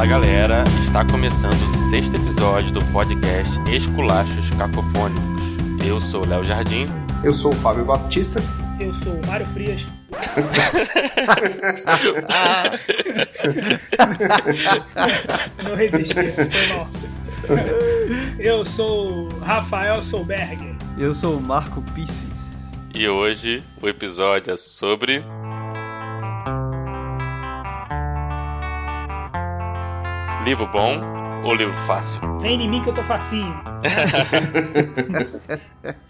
Fala galera, está começando o sexto episódio do podcast Esculachos Cacofônicos. Eu sou o Léo Jardim. Eu sou o Fábio Baptista. Eu sou o Mário Frias. Não resisti, foi mal. Eu sou o Rafael Solberg. Eu sou o Marco Pisces. E hoje o episódio é sobre. Livro bom ou livro fácil? Vem em mim que eu tô facinho.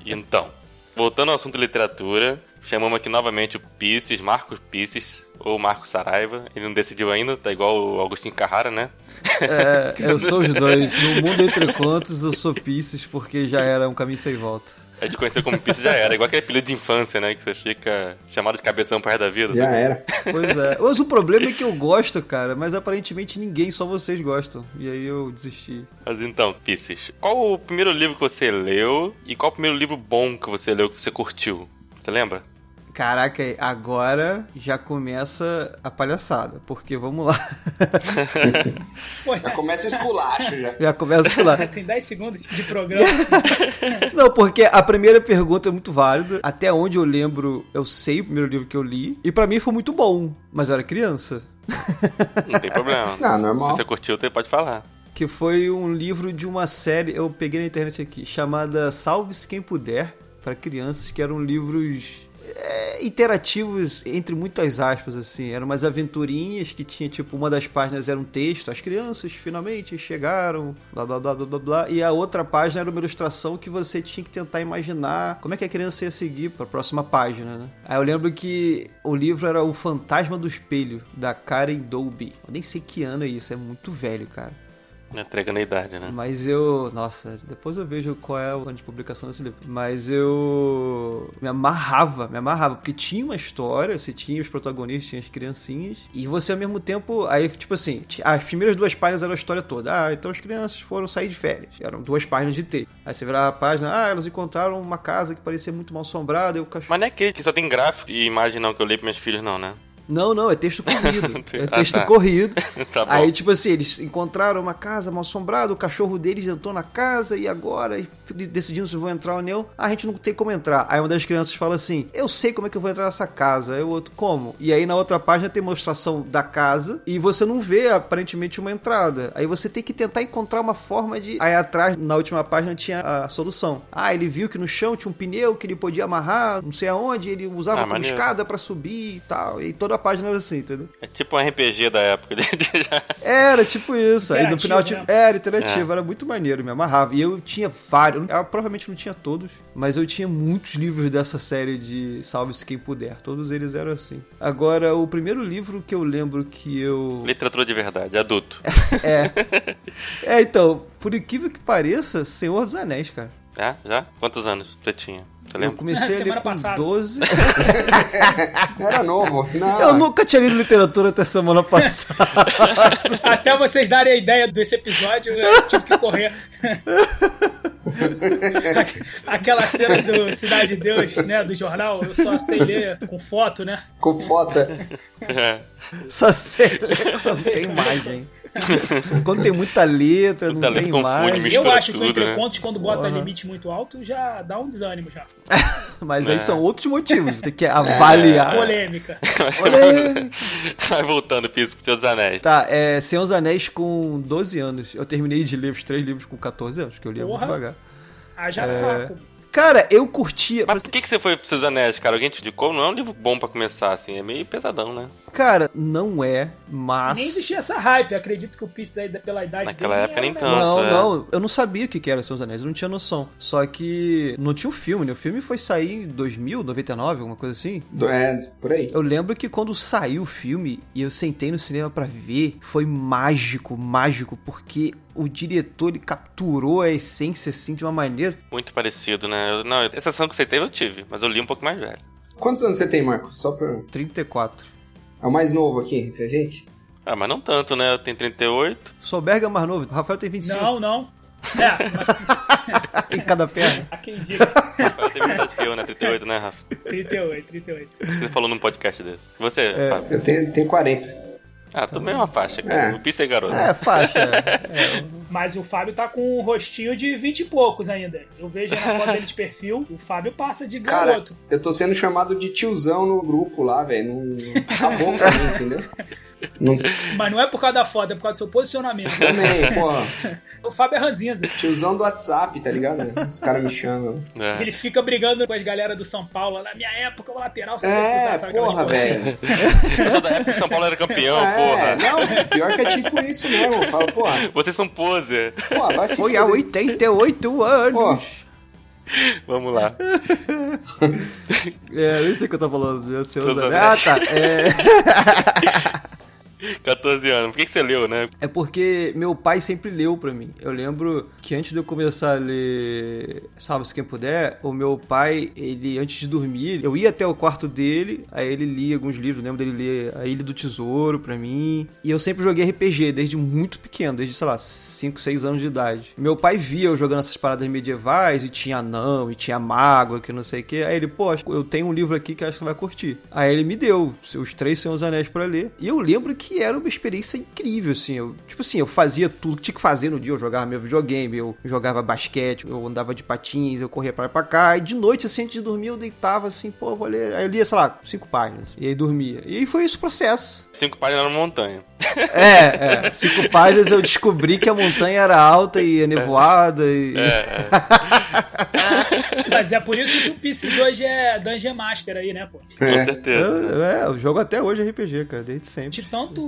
Então, voltando ao assunto literatura, chamamos aqui novamente o Pisces, Marcos Pisces, ou Marcos Saraiva. Ele não decidiu ainda, tá igual o Agostinho Carrara, né? É, eu sou os dois. No mundo entre contos, eu sou Pisces porque já era um caminho sem volta. A gente conheceu como Pisces já era, igual aquele apelido de infância, né? Que você fica chamado de cabeção para da vida. Já sabe? era. Pois é. Mas o problema é que eu gosto, cara, mas aparentemente ninguém, só vocês gostam. E aí eu desisti. Mas então, Pisces, qual o primeiro livro que você leu e qual o primeiro livro bom que você leu que você curtiu? Você lembra? Caraca, agora já começa a palhaçada, porque vamos lá. Já começa o esculacho já. Já começa lá. tem 10 segundos de programa. Não, porque a primeira pergunta é muito válida. Até onde eu lembro, eu sei o primeiro livro que eu li. E pra mim foi muito bom, mas eu era criança. Não tem problema. Não, normal. Se você curtiu, você pode falar. Que foi um livro de uma série, eu peguei na internet aqui, chamada Salve-se Quem Puder, para crianças, que eram livros é, interativos, entre muitas aspas, assim. Eram umas aventurinhas que tinha, tipo, uma das páginas era um texto, as crianças finalmente chegaram, blá blá blá blá blá blá. E a outra página era uma ilustração que você tinha que tentar imaginar como é que a criança ia seguir para a próxima página, né? Aí eu lembro que o livro era O Fantasma do Espelho, da Karen Dolby. Eu nem sei que ano é isso, é muito velho, cara. Entregando a idade, né? Mas eu. Nossa, depois eu vejo qual é o ano de publicação desse livro. Mas eu. Me amarrava, me amarrava. Porque tinha uma história, você tinha os protagonistas, tinha as criancinhas. E você ao mesmo tempo. Aí, tipo assim, as primeiras duas páginas eram a história toda. Ah, então as crianças foram sair de férias. Eram duas páginas de texto. Aí você virava a página, ah, elas encontraram uma casa que parecia muito mal assombrada e o cachorro. Mas não é aquele que só tem gráfico e imagem não que eu leio pros meus filhos, não, né? Não, não, é texto corrido. é Ah, texto tá. corrido. Tá. Aí, tipo assim, eles encontraram uma casa mal assombrada, o cachorro deles entrou na casa e agora e decidindo se vão entrar ou não. Ah, a gente não tem como entrar. Aí uma das crianças fala assim: Eu sei como é que eu vou entrar nessa casa. Aí o outro, como? E aí na outra página tem mostração da casa e você não vê aparentemente uma entrada. Aí você tem que tentar encontrar uma forma de. Aí atrás, na última página, tinha a solução. Ah, ele viu que no chão tinha um pneu que ele podia amarrar, não sei aonde, ele usava Ah, como maneiro. escada pra subir e tal. E toda a página era assim, entendeu? É tipo um RPG da época. Era tipo isso. Aí no final tipo, era interativo, É. era muito maneiro, me amarrava. E eu tinha vários, eu provavelmente não tinha todos, mas eu tinha muitos livros dessa série de Salve-se Quem Puder. Todos eles eram assim. Agora, o primeiro livro que eu lembro que eu. Literatura de verdade, adulto. É. É, então, por incrível que pareça, Senhor dos Anéis, cara. Já? Já? Quantos anos você tinha? Você Eu comecei a ler Semana com passada. 12. Era novo. Não. Eu nunca tinha lido literatura até semana passada. Até vocês darem a ideia desse episódio, eu tive que correr. Aquela cena do Cidade de Deus, né? Do jornal, eu só sei ler com foto, né? Com foto. É. Só sei ler, só sei imagem. Quando tem muita letra, Muita não letra tem confunde, imagem. eu acho que o tudo, Entre né? Contos, quando bota Porra. limite muito alto, já dá um desânimo já. Mas É. aí são outros motivos. Tem que avaliar. Polêmica. Olê! Vai voltando, Piso, pros seus anéis. Tá, é Senhor dos Anéis com 12 anos. Eu terminei de ler os três livros com 14 anos, que eu lia muito devagar. Haja saco. Cara, eu curtia. Mas por que, que você foi pros seus anéis, cara? Alguém te indicou? Não é um livro bom pra começar, assim. É meio pesadão, né? Cara, não é, mas. Nem existia essa hype. Acredito que o Pitts aí, pela idade Naquela dele, época nem um tanto. Não, é. não, eu não sabia o que que era dos Anéis, eu não tinha noção. Só que não tinha o filme, né? O filme foi sair em 2000, 99, alguma coisa assim. Do- É, por aí. Eu lembro que quando saiu o filme e eu sentei no cinema pra ver, foi mágico, mágico, porque o diretor ele capturou a essência assim de uma maneira. Muito parecido, né? Eu- não, essa ação que você teve eu tive, mas eu li um pouco mais velho. Quantos anos você tem, Marco? Só pra... 34. É o mais novo aqui entre a gente? Ah, mas não tanto, né? Eu tenho 38. Souberga é mais novo, o Rafael tem 25 Não, não. É, em cada perna. a quem diga. Rafael tem metade que eu, né? 38, né, Rafa? 38, 38. Você falou num podcast desse. Você, É. Fábio? Eu tenho, tenho 40. Ah, também é uma faixa, cara. É. O Pisse é garoto. É, faixa. é. Mas o Fábio tá com um rostinho de 20 e poucos ainda. Eu vejo aí na foto dele de perfil, o Fábio passa de Cara, garoto. eu tô sendo chamado de tiozão no grupo lá, velho. Não... Acabou pra mim, entendeu? Não... Mas não é por causa da foto, é por causa do seu posicionamento. Também, porra. o Fábio é ranzinza. Tiozão do WhatsApp, tá ligado? Os caras me chamam. É. Ele fica brigando com as galera do São Paulo. Na minha época, o lateral cruzar, É, sabe porra, coisas assim? velho. Eu sou da época que São Paulo era campeão, É, porra. não, pior que é tipo isso mesmo. Fala, porra, Vocês são poser. Vai se Foi há fuder. 88 anos. Pô, Vamos lá. É, nem sei o que eu tô falando. Eu sei Seus. Ah, tá. É... 14 anos. Por que, que você leu, né? É porque meu pai sempre leu pra mim. Eu lembro que antes de eu começar a ler Salve-se Quem Puder, o meu pai, ele, antes de dormir, eu ia até o quarto dele, aí ele lia alguns livros. Eu lembro dele ler A Ilha do Tesouro pra mim. E eu sempre joguei RPG desde muito pequeno, desde, sei lá, 5, 6 anos de idade. Meu pai via eu jogando essas paradas medievais e tinha anão, e tinha mago, que não sei o que. Aí ele, pô, eu tenho um livro aqui que acho que você vai curtir. Aí ele me deu os Três Senhores Anéis pra ler. E eu lembro que era uma experiência incrível, assim. Eu, tipo assim, eu fazia tudo que tinha que fazer no dia. Eu jogava meu videogame, eu jogava basquete, eu andava de patins, eu corria pra lá pra cá. E de noite, assim, antes de dormir, eu deitava assim, pô, vou ler. Aí eu lia, sei lá, cinco páginas. E aí dormia. E aí foi esse processo. Cinco páginas na montanha. É, é. Cinco páginas eu descobri que a montanha era alta e nevoada e. Mas é por isso que o Pisces hoje é Dungeon Master aí, né, pô? Com É. certeza. Eu, é, eu jogo até hoje RPG, cara, desde sempre. De tanto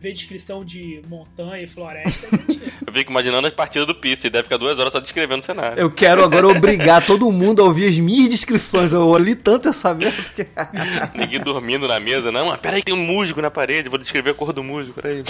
ver descrição de montanha e floresta, gente... Eu fico imaginando as partidas do Pisse. e Deve ficar duas horas só descrevendo o cenário. Eu quero agora obrigar todo mundo a ouvir as minhas descrições. Eu li tanto essa merda que. Ninguém dormindo na mesa. Não, mas peraí, tem um musgo na parede. Vou descrever a cor do musgo, peraí.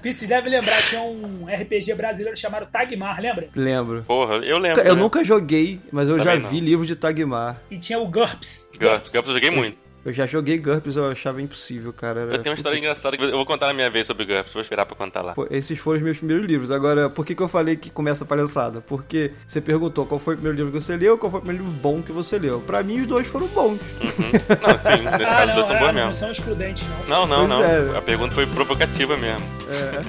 Pisces deve lembrar, tinha um RPG brasileiro chamado Tagmar, lembra? Lembro. Porra, eu lembro. Eu né? nunca joguei, mas eu Também já não. vi livro de Tagmar. E tinha o GURPS. GURPS. GURPS eu joguei muito. Eu já joguei GURPS, eu achava impossível, cara. Era- Eu tenho uma história engraçada que eu vou contar na minha vez sobre GURPS. Vou esperar pra contar lá. Pô, esses foram os meus primeiros livros. Agora, por que, que eu falei que começa a palhaçada? Porque você perguntou qual foi o primeiro livro que você leu, qual foi o primeiro livro bom que você leu. Pra mim, os dois foram bons. Uhum. Não, sim, nesse Ah, caso os não, dois são é, bons não, mesmo. são excludentes, não. Não, não, Pois não. é. A pergunta foi provocativa mesmo. Mas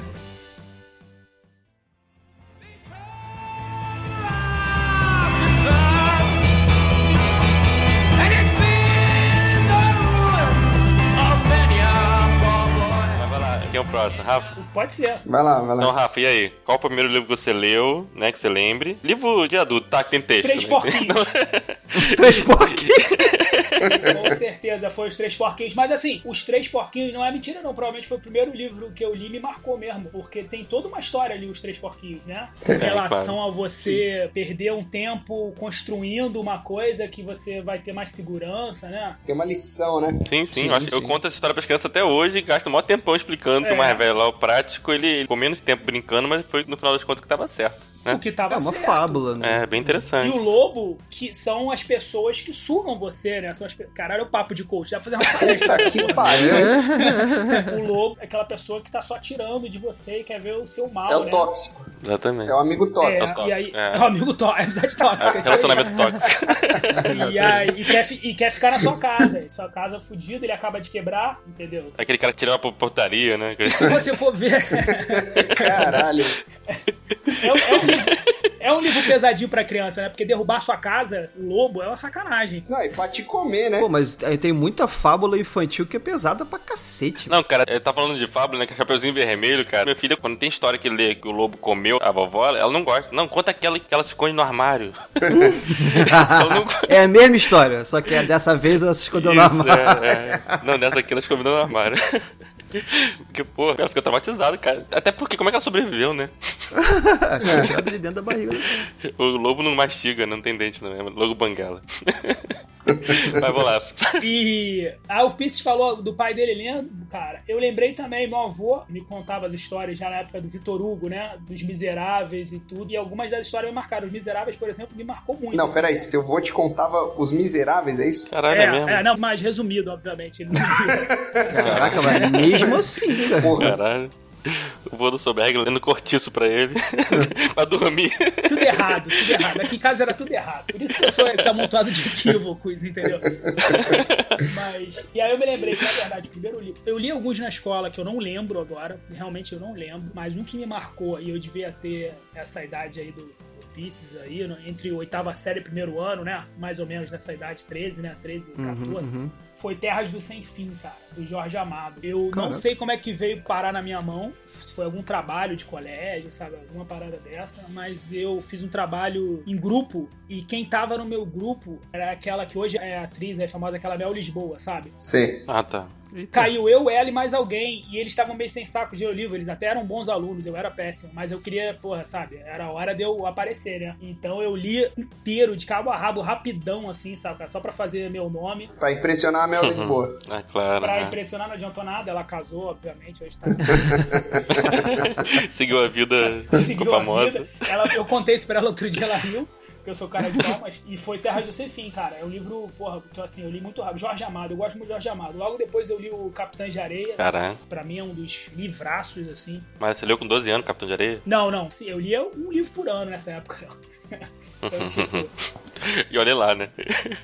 quem é o próximo? Rafa? Pode ser. Vai lá, vai Então, lá. Rafa, e aí? Qual o primeiro livro que você leu, né, que você lembre? Livro de adulto, tá, que tem texto. Três né? porquinhos. Três porquinhos. Com certeza, foi os Três Porquinhos. Mas assim, os Três Porquinhos não é mentira, não. Provavelmente foi o primeiro livro que eu li e me marcou mesmo. Porque tem toda uma história ali, os Três Porquinhos, né? Em relação a você perder um tempo construindo uma coisa que você vai ter mais segurança, né? Tem uma lição, né? Sim, sim, Sim, eu, acho- eu sim. conto essa história pras crianças até hoje e gasto o maior tempão explicando que o É. mais velho lá, o prático, ele ficou menos tempo brincando, mas foi no final das contas que tava certo. Né? O que tava É uma certo. fábula, né? É, bem interessante. E o lobo, que são as pessoas que sugam você, né? São as Caralho, é o papo de coach. Dá pra fazer uma palestra pariu. O lobo é aquela pessoa que tá só tirando de você e quer ver o seu mal, É o né? tóxico. Exatamente. É o amigo É, tóxico. e aí, É. é o amigo tóxico, é amizade tóxica. É, relacionamento tóxico. E, aí, e, quer, e quer ficar na sua casa. Sua casa fudida, ele acaba de quebrar, entendeu? Aquele cara que tirava pra portaria, né? Se você for ver, Caralho. é, é um livro, é um livro pesadinho pra criança, né? Porque derrubar sua casa, o lobo, é uma sacanagem. Não, e pra te comer, né? Pô, mas aí tem muita fábula infantil que é pesada pra cacete. Não, cara, ele tá falando de fábula, né? Que é Chapeuzinho Vermelho, cara. Minha filha, quando tem história que lê que o lobo comeu a vovó, ela não gosta. Não, conta aquela que ela se esconde no armário. não É a mesma história, só que dessa vez ela se escondeu Isso, armário. é, é. Não, nessa aqui ela se escondeu no armário. Porque, pô, ela ficou traumatizada, cara. Até porque, como é que ela sobreviveu, né? Tirada de dentro da barriga. O lobo não mastiga, não tem dente, não. É lobo banguela. Mas vamos lá. E ah, o Pisces falou do pai dele lendo, cara. Eu lembrei também, meu avô me contava as histórias já na época do Vitor Hugo, né? Dos Miseráveis e tudo. E algumas das histórias me marcaram. Os Miseráveis, por exemplo, me marcou muito. Não, assim. peraí, se teu vô te contava Os Miseráveis, é isso? Caralho, é, mesmo? É, é, não, mais resumido, obviamente. Ele não dizia. Caraca, mas mesmo assim, cara. Porra. Caralho. O vô do Soberg lendo cortiço pra ele. pra dormir. Tudo errado, tudo errado. Aqui em casa era tudo errado. Por isso que eu sou esse amontoado de equívocos, entendeu? Mas. E aí eu me lembrei que, na verdade, primeiro livro. Eu li alguns na escola que eu não lembro agora. Realmente eu não lembro. Mas um que me marcou, e eu devia ter essa idade aí do, Pieces aí, entre oitava série e primeiro ano, né? Mais ou menos nessa idade, 13, né? 13, 14. Uhum, uhum. Foi Terras do Sem Fim, cara, do Jorge Amado. Eu Caraca. não sei como é que veio parar na minha mão, se foi algum trabalho de colégio, sabe? Alguma parada dessa, mas eu fiz um trabalho em grupo e quem tava no meu grupo era aquela que hoje é atriz, é famosa, aquela Mel Lisboa, sabe? Sim. Ah, tá. Eita. Caiu eu, ela e mais alguém. E eles estavam meio sem saco de livro. Eles até eram bons alunos, eu era péssimo. Mas eu queria, porra, sabe? Era a hora de eu aparecer, né? Então eu li inteiro, de cabo a rabo, rapidão, assim, sabe? Só pra fazer meu nome. Pra impressionar a Mel Lisboa. é claro. Pra né? impressionar, não adiantou nada. Ela casou, obviamente, hoje tá. Seguiu a vida Seguiu famosa. A vida. Ela, eu contei isso pra ela outro dia, ela riu porque eu sou cara de palmas. e foi Terra Sem Fim, cara. É um livro, porra, que assim, eu li muito rápido. Jorge Amado, eu gosto muito de Jorge Amado. Logo depois eu li o Capitã de Areia. Caralho. Pra mim é um dos livraços, assim. Mas você leu com 12 anos Capitão de Areia? Não, não. Sim, eu lia um livro por ano nessa época. Então, tipo, e olha lá, né?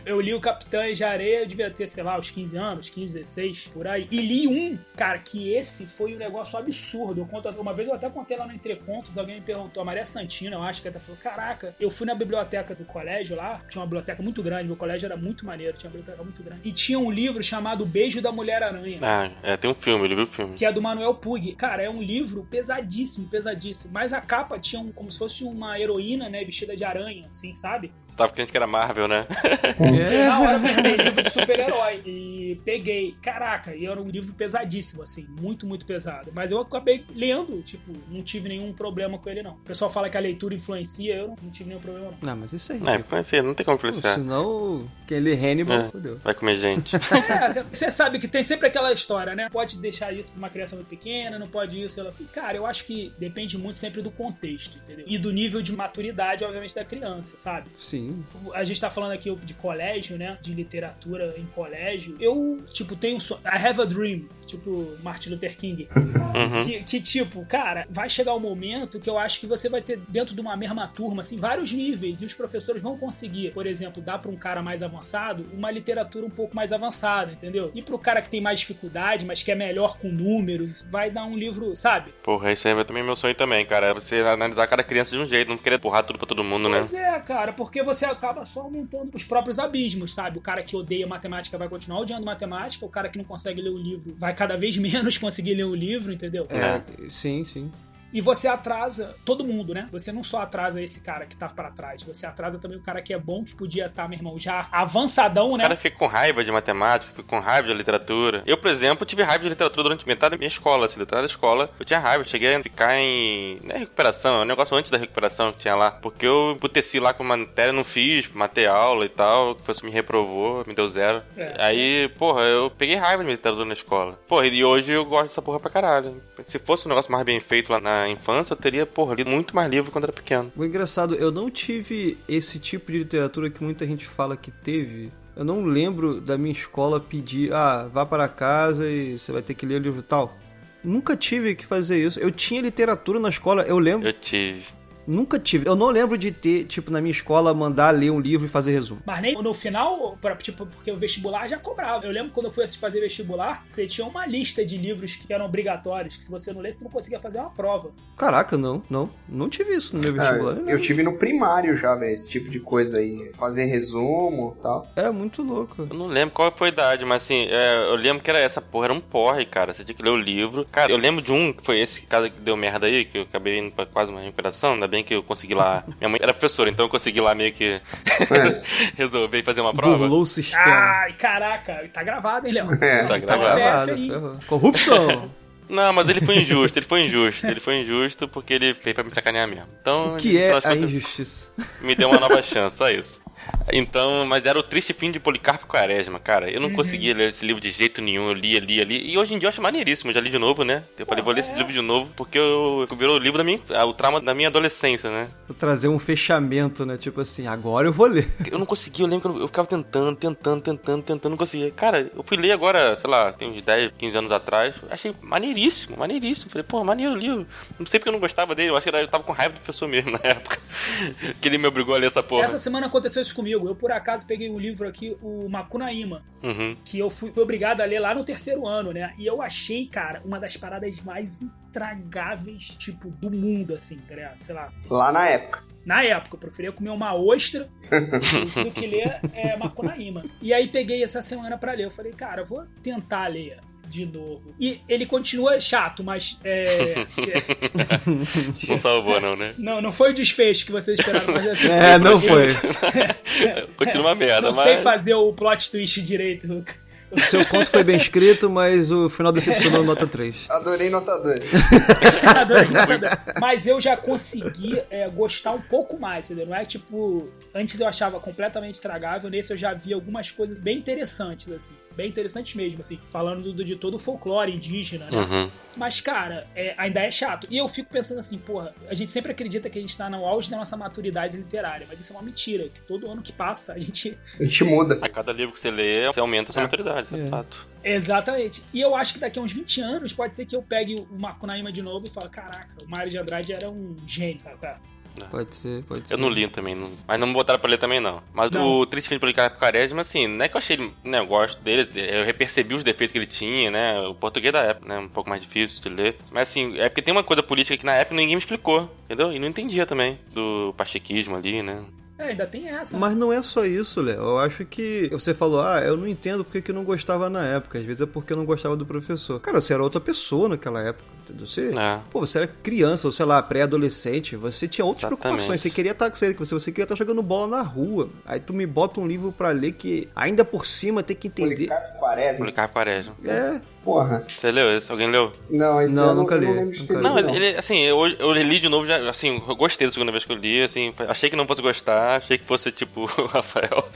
eu li o Capitães de Areia, eu devia ter, sei lá, uns 15 anos, 15, 16, por aí. E li um, cara, que esse foi um negócio absurdo. Eu conto, uma vez eu até contei lá no Entre Contos, alguém me perguntou, a Maria Santina, eu acho que até falou: Caraca, eu fui na biblioteca do colégio lá, tinha uma biblioteca muito grande, meu colégio era muito maneiro, tinha uma biblioteca muito grande. E tinha um livro chamado Beijo da Mulher-Aranha. Ah, é, tem um filme, ele viu o filme. Que é do Manuel Pug. Cara, é um livro pesadíssimo, pesadíssimo. Mas a capa tinha um, como se fosse uma heroína, né, vestida de aranha, assim, sabe? Tava crente que era Marvel, né? É. Na hora eu pensei, livro de super-herói. E peguei. Caraca, e era um livro pesadíssimo, assim. Muito, muito pesado. Mas eu acabei lendo, tipo, não tive nenhum problema com ele, não. O pessoal fala que a leitura influencia, eu não, não tive nenhum problema, não. Não, mas isso aí. É, influencia, não tem como influenciar. Senão, quem lê Hannibal, é, fodeu. Vai comer gente. É, você sabe que tem sempre aquela história, né? Pode deixar isso pra uma criança muito pequena, não pode isso. Ela... Cara, eu acho que depende muito sempre do contexto, entendeu? E do nível de maturidade, obviamente, da criança, sabe? Sim. A gente tá falando aqui de colégio, né? De literatura em colégio. Eu, tipo, tenho um sonho. I have a dream. Tipo, Martin Luther King. Uhum. Que, que, tipo, cara, vai chegar um momento que eu acho que você vai ter dentro de uma mesma turma, assim, vários níveis. E os professores vão conseguir, por exemplo, dar pra um cara mais avançado uma literatura um pouco mais avançada, entendeu? E pro cara que tem mais dificuldade, mas que é melhor com números, vai dar um livro, sabe? Porra, isso aí é também meu sonho também, cara. É você analisar cada criança de um jeito, não querer porrar tudo pra todo mundo, pois né? Pois é, cara, porque você acaba só aumentando os próprios abismos, sabe? O cara que odeia matemática vai continuar odiando matemática, o cara que não consegue ler o livro vai cada vez menos conseguir ler o livro, entendeu? É, sim, sim. E você atrasa todo mundo, né? Você não só atrasa esse cara que tá para trás, você atrasa também o cara que é bom, que podia estar, tá, meu irmão, já avançadão, né? O cara fica com raiva de matemática, fica com raiva de literatura. Eu, por exemplo, tive raiva de literatura durante metade da minha escola, assim, metade da escola. Eu tinha raiva, eu cheguei a ficar em. Não é recuperação, é um negócio antes da recuperação que tinha lá. Porque eu emputeci lá com uma matéria, não fiz, matei aula e tal. O professor me reprovou, me deu zero. É. Aí, porra, eu peguei raiva de literatura na escola. Porra, e hoje eu gosto dessa porra pra caralho. Se fosse um negócio mais bem feito lá na infância, eu teria, porra, lido muito mais livro quando era pequeno. O engraçado, eu não tive esse tipo de literatura que muita gente fala que teve. Eu não lembro da minha escola pedir, ah, vá para casa e você vai ter que ler o livro tal. Nunca tive que fazer isso. Eu tinha literatura na escola, eu lembro. Eu tive. Nunca tive. Eu não lembro de ter, tipo, na minha escola, mandar ler um livro e fazer resumo. Mas nem no final, pra, tipo, porque o vestibular já cobrava. Eu lembro quando eu fui fazer vestibular, você tinha uma lista de livros que eram obrigatórios, que se você não lesse, você não conseguia fazer uma prova. Caraca, não, não. Não tive isso no meu é, vestibular. É, eu tive no primário já, velho, esse tipo de coisa aí. Fazer resumo e tal. É, muito louco. Eu não lembro qual foi a idade, mas assim, é, eu lembro que era essa porra, era um porre, cara. Você tinha que ler o livro. Cara, eu lembro de um, que foi esse caso que deu merda aí, que eu acabei indo pra quase uma recuperação, ainda bem que eu consegui lá minha mãe era professora, então eu consegui lá meio que é. resolver fazer uma prova. Burlou o sistema. Ai, caraca, tá gravado, hein, Léo? É, tá, tá gravado. Corrupção. Não, mas ele foi injusto, ele foi injusto. Ele foi injusto porque ele fez pra me sacanear mesmo. Então, o que é a injustiça? Me deu uma nova chance, só isso. Então, mas era o triste fim de Policarpo Quaresma, cara. Eu não uhum. conseguia ler esse livro de jeito nenhum. Eu lia, lia, lia. E hoje em dia eu acho maneiríssimo. Eu já li de novo, né? Eu falei, vou ler esse é. livro de novo, porque eu, eu virou o livro da minha. o trauma da minha adolescência, né? Vou trazer um fechamento, né? Tipo assim, agora eu vou ler. Eu não conseguia, eu lembro que eu, eu ficava tentando, tentando, tentando, tentando, não conseguia. Cara, eu fui ler agora, sei lá, tem uns 10, 15 anos atrás. Achei maneiríssimo, maneiríssimo. Falei, pô, maneiro o livro. Não sei porque eu não gostava dele. Eu acho que eu tava com raiva do professor mesmo na época. que ele me obrigou a ler essa porra. Essa semana aconteceu isso comigo. Eu, por acaso, peguei um livro aqui, o Makunaíma, uhum. que eu fui obrigado a ler lá no terceiro ano, né? E eu achei, cara, uma das paradas mais intragáveis, tipo, do mundo, assim, tá ligado? Sei lá. Lá na época. Na época, eu preferia comer uma ostra do que ler é, Makunaíma. E aí peguei essa semana para ler. Eu falei, cara, eu vou tentar ler de novo. E ele continua chato, mas. É, não salvou, não, né? Não, não foi o desfecho que vocês esperaram, mas assim. É, não foi. continua uma merda, não mas. Não sei fazer o plot twist direito. O seu conto foi bem escrito, mas o final decepcionou nota 3. Adorei nota 2. Adorei nota 2. Mas eu já consegui é, gostar um pouco mais, entendeu? Não é tipo. Antes eu achava completamente estragável, nesse eu já vi algumas coisas bem interessantes, assim bem interessantes mesmo, assim, falando do, de todo o folclore indígena, né? Uhum. Mas, cara, é, ainda é chato. E eu fico pensando assim, porra, a gente sempre acredita que a gente tá no auge da nossa maturidade literária, mas isso é uma mentira, que todo ano que passa a gente. A gente muda. A cada livro que você lê, você aumenta a sua é. maturidade, é. é fato. Exatamente. E eu acho que daqui a uns 20 anos pode ser que eu pegue o Macunaíma de novo e fale: caraca, o Mário de Andrade era um gênio, sabe? Cara? É. Pode ser, pode ser. Eu não li também, não... mas não me botaram pra ler também, não. Mas não. o Triste Fim de Policarpo Quaresma, assim, não é que eu achei, né, eu gosto dele, eu repercebi os defeitos que ele tinha, né, o português da época, né, um pouco mais difícil de ler. Mas, assim, é porque tem uma coisa política que na época ninguém me explicou, entendeu? E não entendia também, do pachequismo ali, né. É, ainda tem essa. Né? Mas não é só isso, Léo. Eu acho que você falou, ah, eu não entendo porque que não gostava na época. Às vezes é porque eu não gostava do professor. Cara, você era outra pessoa naquela época. Entendeu? Você, é. pô, você era criança, ou sei lá, pré-adolescente. Você tinha outras Exatamente. preocupações. Você queria estar com você, você queria estar jogando bola na rua. Aí tu me bota um livro para ler que ainda por cima tem que entender. Policarpo Quaresma. Policarpo Quaresma. É. Porra. Você leu esse? Alguém leu? Não, esse não, nunca não, li. Não, de não, ele, ele, assim, eu, eu li de novo, já, assim, eu gostei da segunda vez que eu li, assim, achei que não fosse gostar, achei que fosse tipo o Rafael,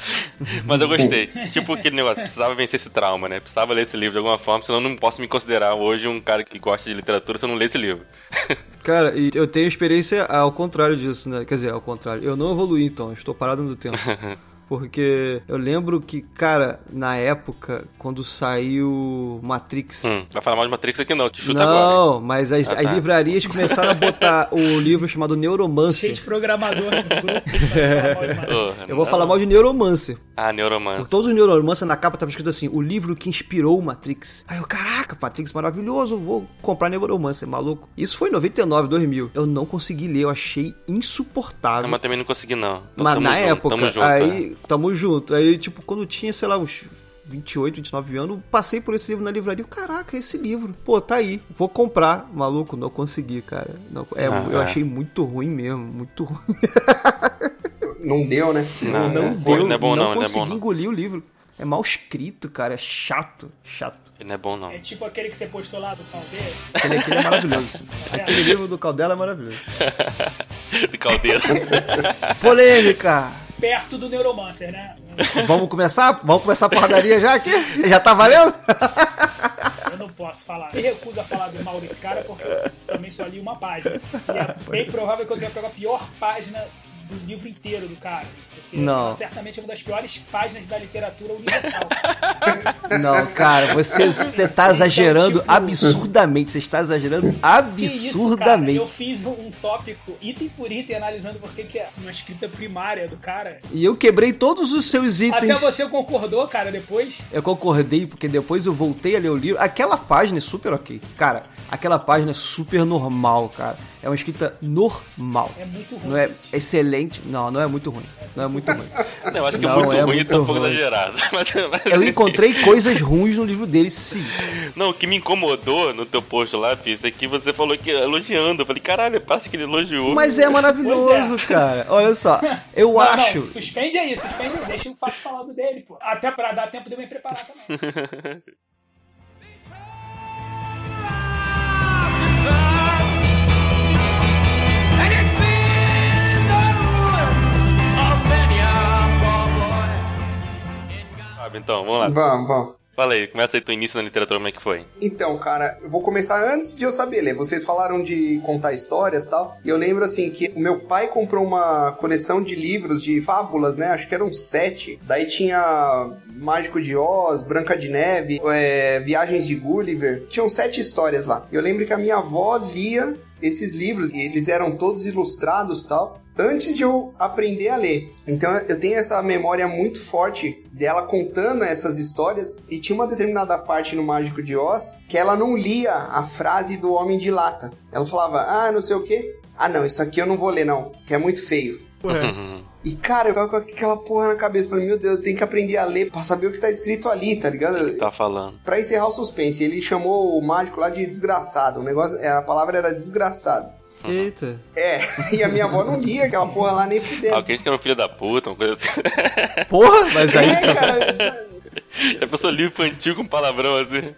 mas eu gostei. tipo aquele negócio, precisava vencer esse trauma, né? Precisava ler esse livro de alguma forma, senão eu não posso me considerar hoje um cara que gosta de literatura se eu não ler esse livro. Cara, e eu tenho experiência ao contrário disso, né? Quer dizer, ao contrário. Eu não evoluí então, estou parado no tempo. Porque eu lembro que, cara, na época, quando saiu Matrix. Hum, vai falar mal de Matrix aqui não, te chuta não, agora. Não, mas as, ah, tá. as, livrarias começaram a botar o livro chamado Neuromancer. Cheio de programador no grupo. É. eu vou falar mal de Neuromancer. Ah, Neuromancer. Todos os Neuromancer na capa tava escrito assim: o livro que inspirou Matrix. Aí eu, caraca, Matrix maravilhoso, vou comprar Neuromancer, maluco. Isso foi em 99, 2000. Eu não consegui ler, eu achei insuportável. Não, mas também não consegui, não. Mas na junto, época, junto, aí, é tamo junto. Aí, tipo, quando tinha, sei lá, uns 28, 29 anos, passei por esse livro na livraria. Caraca, esse livro. Pô, tá aí. Vou comprar. Maluco, não consegui, cara. Não, é, ah, eu é. achei muito ruim mesmo. Muito ruim. não deu, né? Não, não, não deu. Não, é bom, não, não consegui não, engolir o livro. É mal escrito, cara. É chato. Chato. Ele não é bom, não. É tipo aquele que você postou lá do Caldeira. Aquele, aquele é maravilhoso. É. Aquele livro do Caldela é maravilhoso. do Caldeira. Polêmica! Perto do Neuromancer, né? Vamos começar? Vamos começar a porradaria já aqui? Já tá valendo? Eu não posso falar. Me recuso a falar do mal desse cara porque eu também só li uma página. E é bem provável que eu tenha pego a pior página do livro inteiro do cara. Porque não. certamente é uma das piores páginas da literatura universal. Não, cara, você está então, exagerando tipo, absurdamente. Você está exagerando absurdamente. Isso, eu fiz um tópico, item por item, analisando porque que é uma escrita primária do cara. E eu quebrei todos os seus itens. Até você concordou, cara, depois? Eu concordei, porque depois eu voltei a ler o livro. Aquela página é super ok. Cara, aquela página é super normal, cara. É uma escrita normal. É muito ruim. Não é excelente. Não, não é muito ruim. Não é muito ruim. Não, eu acho que é não, muito é ruim muito tá um pouco exagerado. Mas, mas... Eu encontrei coisas ruins no livro dele, sim. Não, o que me incomodou no teu post lá, Pisa, é que você falou que elogiando. Eu falei, caralho, parece que ele elogiou. Mas é maravilhoso, é. cara. Olha só, eu não, acho. Não, suspende aí, suspende aí. Deixa o Fábio falar do dele, pô. Até pra dar tempo de eu me preparar também. então, vamos lá. Vamos, vamos. Fala aí, começa aí teu início na literatura, como é que foi? Então, cara, eu vou começar antes de eu saber ler. Vocês falaram de contar histórias e tal. E eu lembro, assim, que o meu pai comprou uma coleção de livros de fábulas, né? Acho que eram sete. Daí tinha Mágico de Oz, Branca de Neve, é, Viagens de Gulliver. Tinham sete histórias lá. Eu lembro que a minha avó lia esses livros, e eles eram todos ilustrados tal, antes de eu aprender a ler. Então eu tenho essa memória muito forte dela contando essas histórias e tinha uma determinada parte no Mágico de Oz que ela não lia a frase do Homem de Lata. Ela falava: "Ah, não sei o quê. Ah, não, isso aqui eu não vou ler não, que é muito feio". E, cara, eu ficava com aquela porra na cabeça. Falei, meu Deus, eu tenho que aprender a ler pra saber o que tá escrito ali, tá ligado? O que tá falando? Pra encerrar o suspense, ele chamou o mágico lá de desgraçado. O negócio, a palavra era desgraçado. Eita. É, e a minha avó não lia aquela porra lá nem fudendo. Alguém que era um filho da puta, uma coisa assim. Porra, mas aí. É, cara, isso- Já pensou livro infantil com palavrão assim?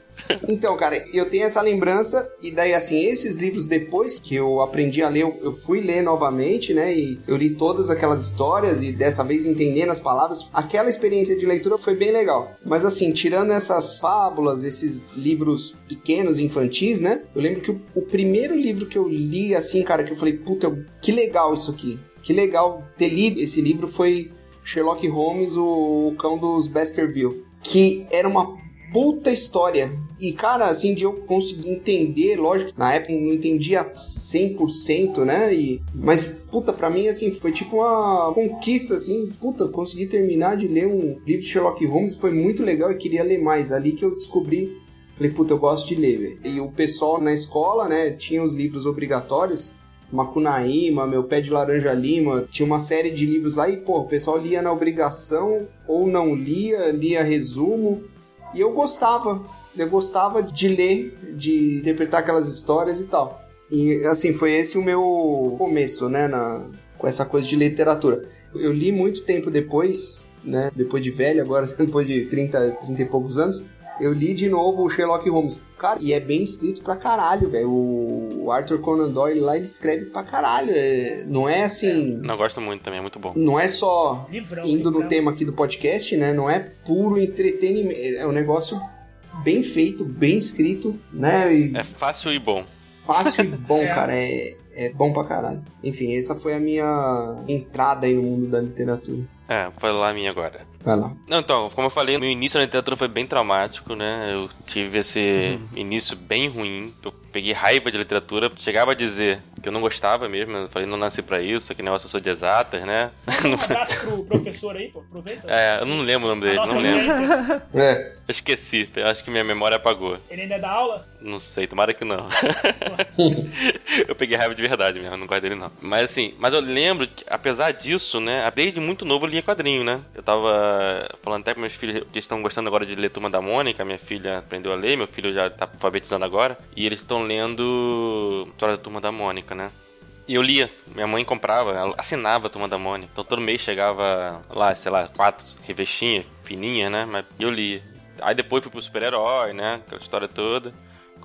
Então, cara, eu tenho essa lembrança, e daí, assim, esses livros, depois que eu aprendi a ler, eu, fui ler novamente, né? E eu li todas aquelas histórias, e dessa vez entendendo as palavras. Aquela experiência de leitura foi bem legal. Mas, assim, tirando essas fábulas, esses livros pequenos, infantis, né? Eu lembro que o, o primeiro livro que eu li, assim, cara, que eu falei, puta, que legal isso aqui. Que legal ter lido esse livro foi Sherlock Holmes, o, o cão dos Baskerville. Que era uma puta história. E, cara, assim, de eu conseguir entender, lógico, na época não entendia 100%, né? E, mas, puta, pra mim, assim, foi tipo uma conquista, assim. Puta, consegui terminar de ler um livro de Sherlock Holmes, foi muito legal e queria ler mais. Ali que eu descobri, falei, puta, eu gosto de ler. E o pessoal na escola, né, tinha os livros obrigatórios. Macunaíma, Meu Pé de Laranja Lima, tinha uma série de livros lá e, pô, o pessoal lia na obrigação ou não lia, lia resumo. E eu gostava, eu gostava de ler, de interpretar aquelas histórias e tal. E assim, foi esse o meu começo, né, na, com essa coisa de literatura. Eu li muito tempo depois, né, depois de velho, agora depois de 30, 30 e poucos anos, eu li de novo o Sherlock Holmes. Cara, e é bem escrito pra caralho, velho. O Arthur Conan Doyle lá, ele escreve pra caralho. É- não é assim... Não gosto muito também, é muito bom. Não é só Livrão, indo no livrão. tema aqui do podcast, né? Não é puro entretenimento. É um negócio bem feito, bem escrito, né? E É fácil e bom. fácil e bom, É. cara. É, é bom pra caralho. Enfim, essa foi a minha entrada aí no mundo da literatura. É, vou falar a minha agora. Vai lá. Não, então, como eu falei, meu início na literatura foi bem traumático, né? Eu tive esse início bem ruim. Eu peguei raiva de literatura. Chegava a dizer que eu não gostava mesmo. Eu falei, não nasci pra isso, que negócio eu sou de exatas, né? Um abraço pro professor aí, pô. Aproveita. É, eu não lembro o nome dele, não lembro. É. Eu esqueci, eu acho que minha memória apagou. Ele ainda dá aula? Não sei, tomara que não. eu peguei raiva de verdade mesmo, não gosto dele não. Mas assim, mas eu lembro que, apesar disso, né, desde muito novo eu lia quadrinho, né? Eu tava falando até com meus filhos que estão gostando agora de ler Turma da Mônica, minha filha aprendeu a ler, meu filho já tá alfabetizando agora, e eles estão lendo História da Turma da Mônica, né? E eu lia, minha mãe comprava, ela assinava a Turma da Mônica. Então todo mês chegava lá, sei lá, quatro revestinhas fininhas, né? Mas eu lia. Aí depois fui pro super-herói, né? Aquela história toda.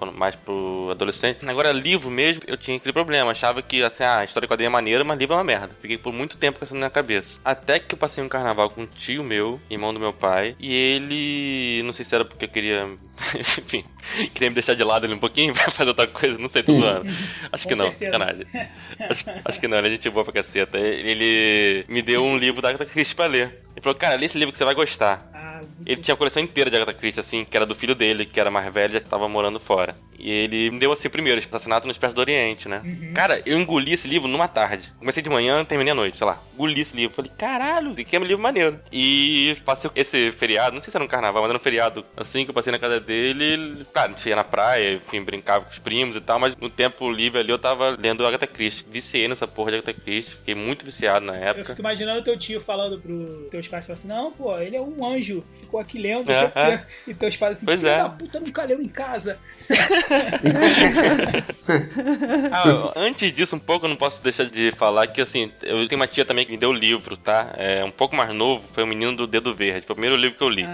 Quando, mais pro adolescente. Agora, livro mesmo, eu tinha aquele problema. Achava que, assim, ah, a história de quadrinho é maneira, mas livro é uma merda. Fiquei por muito tempo com isso na minha cabeça. Até que eu passei um carnaval com um tio meu, irmão do meu pai, e ele. Não sei se era porque eu queria. Enfim, queria me deixar de lado ele um pouquinho pra fazer outra coisa. Não sei, tô zoando. Acho que não, certeza. canagem. Acho, acho que não, ele é gente boa pra caceta. Ele me deu um livro da Agatha Christie pra ler. Ele falou, cara, lê esse livro que você vai gostar. Ah, Ele tinha a coleção inteira de Agatha Christie, assim, que era do filho dele, que era mais velho e já tava morando fora. E ele me deu assim primeiro, Assassinato no Expresso do Oriente, né? Cara, eu engoli esse livro numa tarde. Comecei de manhã, terminei à noite, sei lá. Engoli esse livro. Falei, caralho, que é um livro maneiro. E passei esse feriado, não sei se era um carnaval, mas era um feriado assim que eu passei na casa dele. ele- Claro, a gente ia na praia, enfim, brincava com os primos e tal, mas no tempo livre ali eu tava lendo Agatha Christie. Viciei nessa porra de Agatha Christie. Fiquei muito viciado na eu época. fico imaginando teu tio falando pro teus pais, assim, não, pô, ele é um anjo, ficou aqui lendo, É, é. e teus pais assim, Pois filho é. da puta, nunca leu em casa. Ah, antes disso, um pouco, eu não posso deixar de falar que, assim, eu tenho uma tia também que me deu o livro, tá? É um pouco mais novo, foi o Menino do Dedo Verde. Foi o primeiro livro que eu li.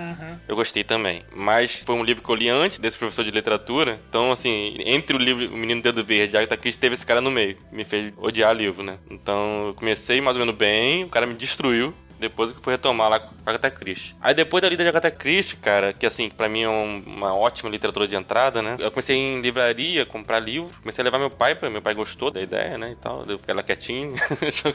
Eu gostei também. Mas foi um livro que eu li antes desse professor de literatura. Então, assim, entre o livro O Menino do Dedo Verde e a Agatha Christie, teve esse cara no meio. Me fez odiar o livro, né? Então, eu comecei mais ou menos bem, o cara me destruiu. Depois que fui retomar lá com Agatha Christie. Aí depois da lida de Agatha Christie, cara, que assim, pra mim é um, uma ótima literatura de entrada, né? Eu comecei em livraria, comprar livro, comecei a levar meu pai, pra meu pai gostou da ideia, né, e tal. Eu fiquei lá quietinho,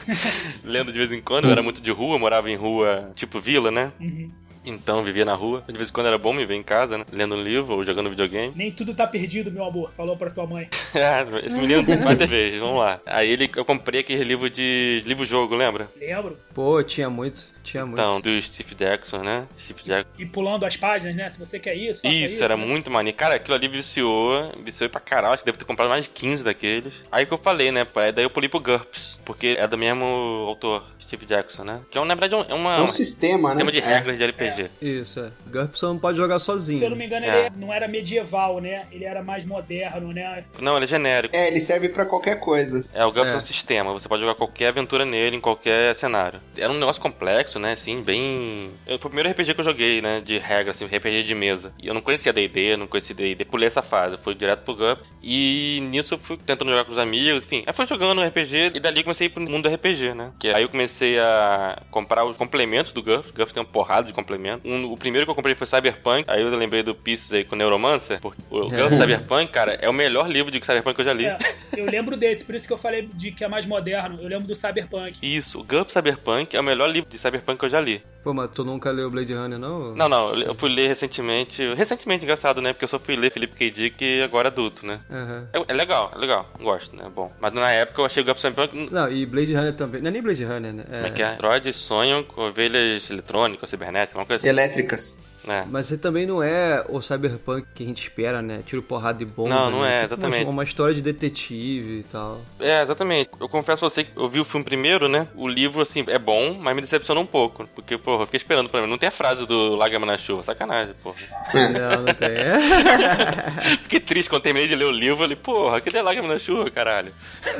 lendo de vez em quando. Eu era muito de rua, morava em rua tipo vila, né? Uhum. Então, vivia na rua. De vez em quando era bom me ver em casa, né? Lendo um livro ou jogando videogame. Nem tudo tá perdido, meu amor. Falou pra tua mãe. é, esse menino vai ter vez. Vamos lá. Aí ele, eu comprei aquele livro de livro-jogo, lembra? Lembro. Pô, tinha muito. Tinha muito. Então, do Steve Jackson, né? Steve Jackson. E pulando as páginas, né? Se você quer isso, isso. Isso, era né? muito maneiro. Cara, aquilo ali viciou. Viciou pra caralho. Acho que devo ter comprado mais de 15 daqueles. Aí que eu falei, né? Daí eu pulei pro GURPS. Porque é do mesmo autor. Steve Jackson, né? Que é, na verdade, é, uma, é um sistema, né? Sistema de regras é. de RPG. É. Isso, é. GURPS você não pode jogar sozinho. Se eu não me engano, é. ele não era medieval, né? Ele era mais moderno, né? Não, ele é genérico. É, ele serve para qualquer coisa. É, o GURPS é. um sistema. Você pode jogar qualquer aventura nele, em qualquer cenário. Era um negócio complexo, né? Assim, bem... Foi o primeiro RPG que eu joguei, né? De regra, assim, RPG de mesa. E eu não conhecia D&D, não conhecia D&D. Pulei essa fase. Fui direto pro GURPS. E nisso eu fui tentando jogar com os amigos, enfim. Aí fui jogando RPG e dali comecei a ir pro mundo do RPG, né? Que aí eu comecei a comprar os complementos do GURPS. O GURPS tem uma porrada de complementos. Um, o primeiro que eu comprei foi Cyberpunk. Aí eu lembrei do Pieces aí com Neuromancer. Porque o GURPS Cyberpunk, cara, é o melhor livro de Cyberpunk que eu já li. É, eu lembro desse, por isso que eu falei de que é mais moderno. Eu lembro do Cyberpunk. Isso, o GURPS Cyberpunk é o melhor livro de Cyberpunk que eu já li. Pô, mas tu nunca leu Blade Runner, não? Não, não. Eu fui ler recentemente. Recentemente, engraçado, né? Porque eu só fui ler Felipe K. Dick agora adulto, né? Uhum. É, é, legal, é legal. Gosto, né? Bom. Mas na época eu achei o Cyberpunk... Não, e Blade Runner também. Não é nem Blade Runner, né? É... Como é que é? Androids sonham com ovelhas eletrônicas, cibernéticas, uma coisa assim. Elétricas. É. Mas você também não é o cyberpunk que a gente espera, né? Tiro porrada e bomba. Não, não né? é, exatamente. Uma, uma, história de detetive e tal. É, exatamente. Eu confesso a você que eu vi o filme primeiro, né? O livro, assim, é bom, mas me decepcionou um pouco. Porque, porra, eu fiquei esperando pra mim. Não tem a frase do Lágrima na Chuva. Sacanagem, porra. Não, não tem. fiquei triste quando terminei de ler o livro. Eu falei, porra, cadê Lágrima na Chuva, caralho?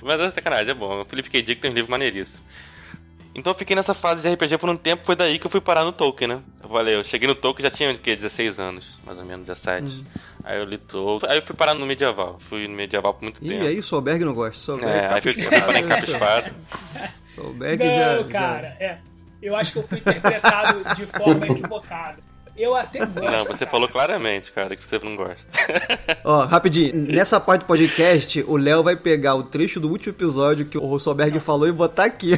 mas é sacanagem, é bom. O Felipe K. Dick tem um livro maneiríssimo. Então eu fiquei nessa fase de RPG por um tempo, foi daí que eu fui parar no Tolkien, né? Eu falei, eu cheguei no Tolkien já tinha, o quê, 16 anos, mais ou menos, 17. Uhum. Aí eu li Tolkien, aí eu fui parar no medieval, fui no medieval por muito Ih, tempo. E aí o Solberg não gosta, Solberg É, aí fui parar em capa espada. Solberg não, já... cara, já... é. Eu acho que eu fui interpretado de forma equivocada. Eu até gosto. Não, você cara. falou claramente, cara, que você não gosta. Ó, rapidinho, nessa parte do podcast, o Léo vai pegar o trecho do último episódio que o Solberg falou e botar aqui.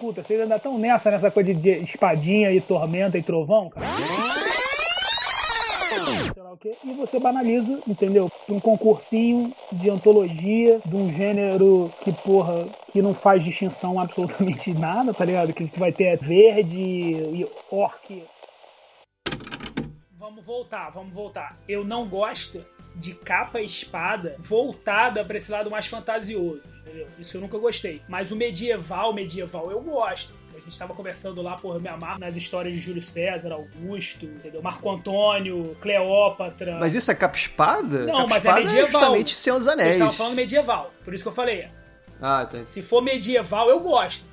Puta, vocês ainda estão nessa, nessa coisa de espadinha e tormenta e trovão, cara? Sei lá o quê, e você banaliza, entendeu? Um concursinho de antologia de um gênero que, porra, que não faz distinção absolutamente nada, tá ligado? Que vai ter verde e orc. Vamos voltar, vamos voltar. Eu não gosto de capa e espada voltada para esse lado mais fantasioso, entendeu? Isso eu nunca gostei. Mas o medieval, medieval eu gosto. A gente estava conversando lá, porra, eu me amarro nas histórias de Júlio César, Augusto, entendeu? Marco Antônio, Cleópatra. Mas isso é capa-espada? Não, capa mas é medieval. É justamente Senhor dos Anéis. Vocês estavam falando medieval, por isso que eu falei. Ah, tá. Se for medieval, eu gosto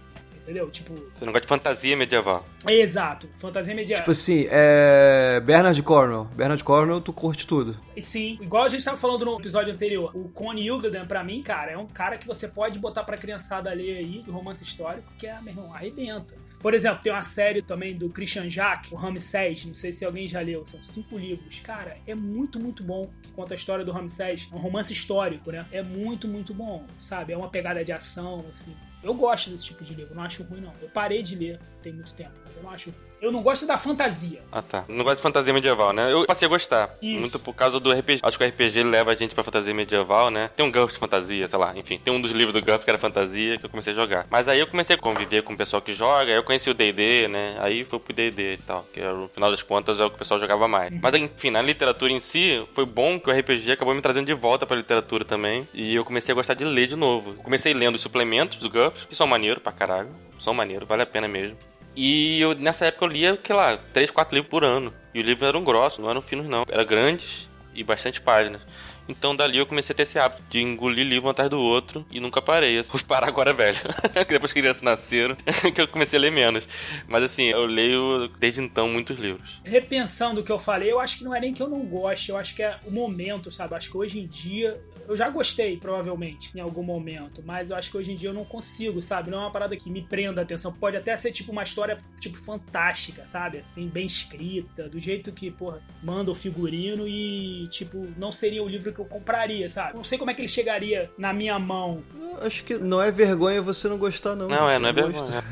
entendeu? Tipo. Você não gosta de fantasia medieval. Exato, fantasia medieval. Tipo assim, é. Bernard Cornwell. Bernard Cornwell, tu curte tudo. Sim, igual a gente tava falando no episódio anterior. O Connie Hildebrand, pra mim, cara, é um cara que você pode botar pra criançada ler aí, de romance histórico, que é, meu irmão, arrebenta. Por exemplo, tem uma série também do Christian Jacques, o Ramsés, não sei se alguém já leu, são cinco livros. Cara, é muito, muito bom, que conta a história do Ramsés, é um romance histórico, né? É muito, muito bom, sabe? É uma pegada de ação, assim. Eu gosto desse tipo de livro, não acho ruim não. Eu parei de ler tem muito tempo, mas eu não acho eu não gosto da fantasia. Ah, tá. Não gosto de fantasia medieval, né? Eu passei a gostar. Isso. Muito por causa do RPG. Acho que o RPG leva a gente pra fantasia medieval, né? Tem um GURPS de fantasia, sei lá. Enfim, tem um dos livros do GURPS que era fantasia que eu comecei a jogar. Mas aí eu comecei a conviver com o pessoal que joga. Aí eu conheci o D&D, né? Aí foi pro D&D e tal. Que no final das contas é o que o pessoal jogava mais. Uhum. Mas enfim, na literatura em si, foi bom que o RPG acabou me trazendo de volta pra literatura também. E eu comecei a gostar de ler de novo. Eu comecei lendo os suplementos do GURPS, que são maneiro pra caralho. São maneiro, vale a pena mesmo. E eu, nessa época eu lia, que lá, 3, 4 livros por ano. E os livros eram grossos, não eram finos não. Eram grandes e bastante páginas. Então dali eu comecei a ter esse hábito de engolir livro um atrás do outro e nunca parei. Eu parar agora velho. Depois que crianças nasceram, que eu comecei a ler menos. Mas assim, eu leio desde então muitos livros. Repensando o que eu falei, eu acho que não é nem que eu não goste, eu acho que é o momento, sabe? Acho que hoje em dia Eu já gostei, provavelmente, em algum momento, mas eu acho que hoje em dia eu não consigo, sabe? Não é uma parada que me prenda a atenção. Pode até ser tipo uma história tipo fantástica, sabe? Assim, bem escrita, do jeito que, porra, manda o figurino e tipo, não seria o livro que eu compraria, sabe? Não sei como é que ele chegaria na minha mão. Eu acho que não é vergonha você não gostar não. Não, é, não é vergonha.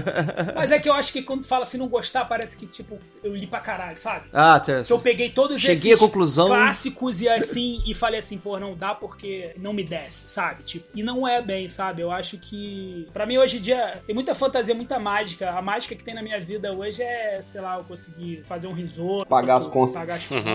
mas é que eu acho que quando fala assim não gostar, parece que tipo, eu li pra caralho, sabe? Ah, tá. Que eu peguei todos Cheguei esses à conclusão... clássicos e assim e falei assim, pô, não dá porque não me desce, sabe? Tipo, e não é bem, sabe? Eu acho que para mim hoje em dia tem muita fantasia, muita mágica. A mágica que tem na minha vida hoje é, sei lá, eu conseguir fazer um risoto, pagar as contas. Pagar as contas.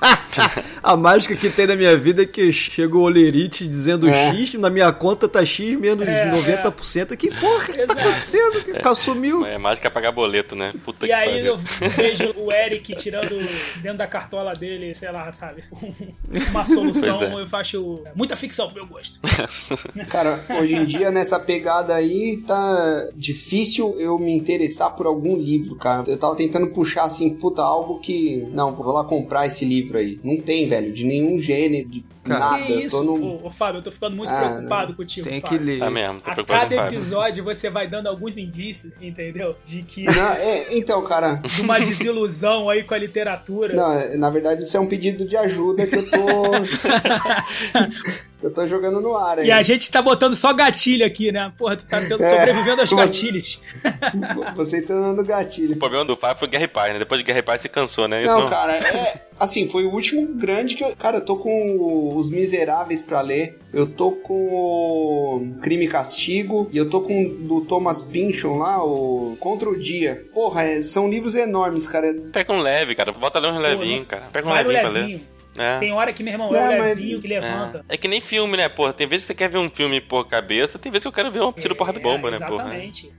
a mágica que tem na minha vida é que chega o Olerite dizendo é. X, na minha conta tá X menos é, 90%. É. Que porra que tá acontecendo? Que tá sumiu. É mágica é pagar boleto, né? Puta e aí eu vejo o Eric tirando dentro da cartola dele, sei lá, sabe? Uma solução, é. eu faço muita ficção pro meu gosto. Cara, hoje em dia nessa pegada aí tá difícil eu me interessar por algum livro, cara. Eu tava tentando puxar assim, puta, algo que. Não, vou lá comprar esse livro aí. Não tem, velho, de nenhum gênero, de Cara, nada. Que isso, ô, Fábio, eu tô ficando muito ah, preocupado não. contigo, Tem Fábio. que ler. Tá mesmo, tô A cada episódio você vai dando alguns indícios, entendeu? De que... Não, é, então, cara... De uma desilusão aí com a literatura. Não, na verdade isso é um pedido de ajuda que eu tô... que eu tô jogando no ar aí. E a gente tá botando só gatilho aqui, né? Porra, tu tá tendo, é, sobrevivendo aos gatilhos. Vocês estão dando gatilho. O problema do Fábio foi o Guerra Paz, né? Depois de Guerra Paz se cansou, né? Isso não, não, cara, é... Assim, foi o último grande que eu... Cara, eu tô com Os Miseráveis pra ler. Eu tô com o Crime e Castigo. E eu tô com do Thomas Pynchon lá, o Contra o Dia. Porra, é, são livros enormes, cara. Pega um leve, cara. Bota ler uns levinhos, cara. Pega um levinho, levinho pra ler. É. Tem hora que, meu irmão, é, o levinho mas... que levanta. É. é. que nem filme, né, porra? Tem vezes que você quer ver um filme por cabeça, tem vezes que eu quero ver um tiro é, porra de bomba, né, porra? Exatamente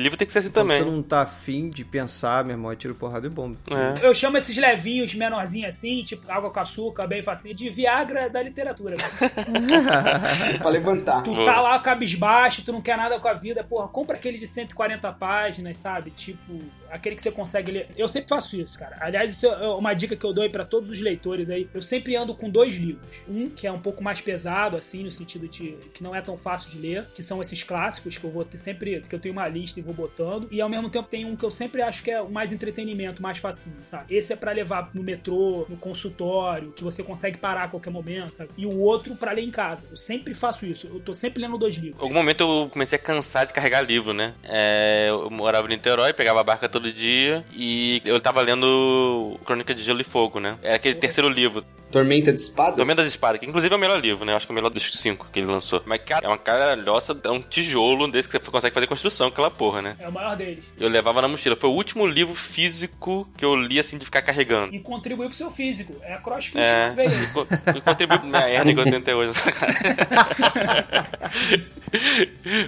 livro tem que ser assim também. Se você não tá afim de pensar, meu irmão, é tiro porrada e bomba. É. Eu chamo esses levinhos, menorzinhos assim, tipo água com açúcar, bem facinho, de Viagra da literatura. pra levantar. Tu tá lá cabisbaixo, tu não quer nada com a vida, porra, compra aquele de 140 páginas, sabe? Tipo, aquele que você consegue ler. Eu sempre faço isso, cara. Aliás, isso é uma dica que eu dou aí pra todos os leitores aí. Eu sempre ando com dois livros. Um que é um pouco mais pesado, assim, no sentido de que não é tão fácil de ler, que são esses clássicos que eu vou ter sempre, que eu tenho uma lista vou botando. E ao mesmo tempo tem um que eu sempre acho que é o mais entretenimento, mais facinho, sabe? Esse é para levar no metrô, no consultório, que você consegue parar a qualquer momento, sabe? E o outro para ler em casa. Eu sempre faço isso. Eu tô sempre lendo dois livros. Algum momento eu comecei a cansar de carregar livro, né? É, eu morava em Niterói, pegava a barca todo dia e eu tava lendo Crônica de Gelo e Fogo, né? É aquele terceiro livro. Tormenta de Espadas? Tormenta de Espadas, que inclusive é o melhor livro, né? Acho que é o melhor dos cinco que ele lançou. Mas, cara, é uma caralhoça, é um tijolo desse que você consegue fazer construção, aquela porra, né? É o maior deles. Eu levava na mochila. Foi o último livro físico que eu li, assim, de ficar carregando. E contribuiu pro seu físico. É a CrossFit é, que veio isso. Contribuiu pra minha hernia que eu tentei hoje.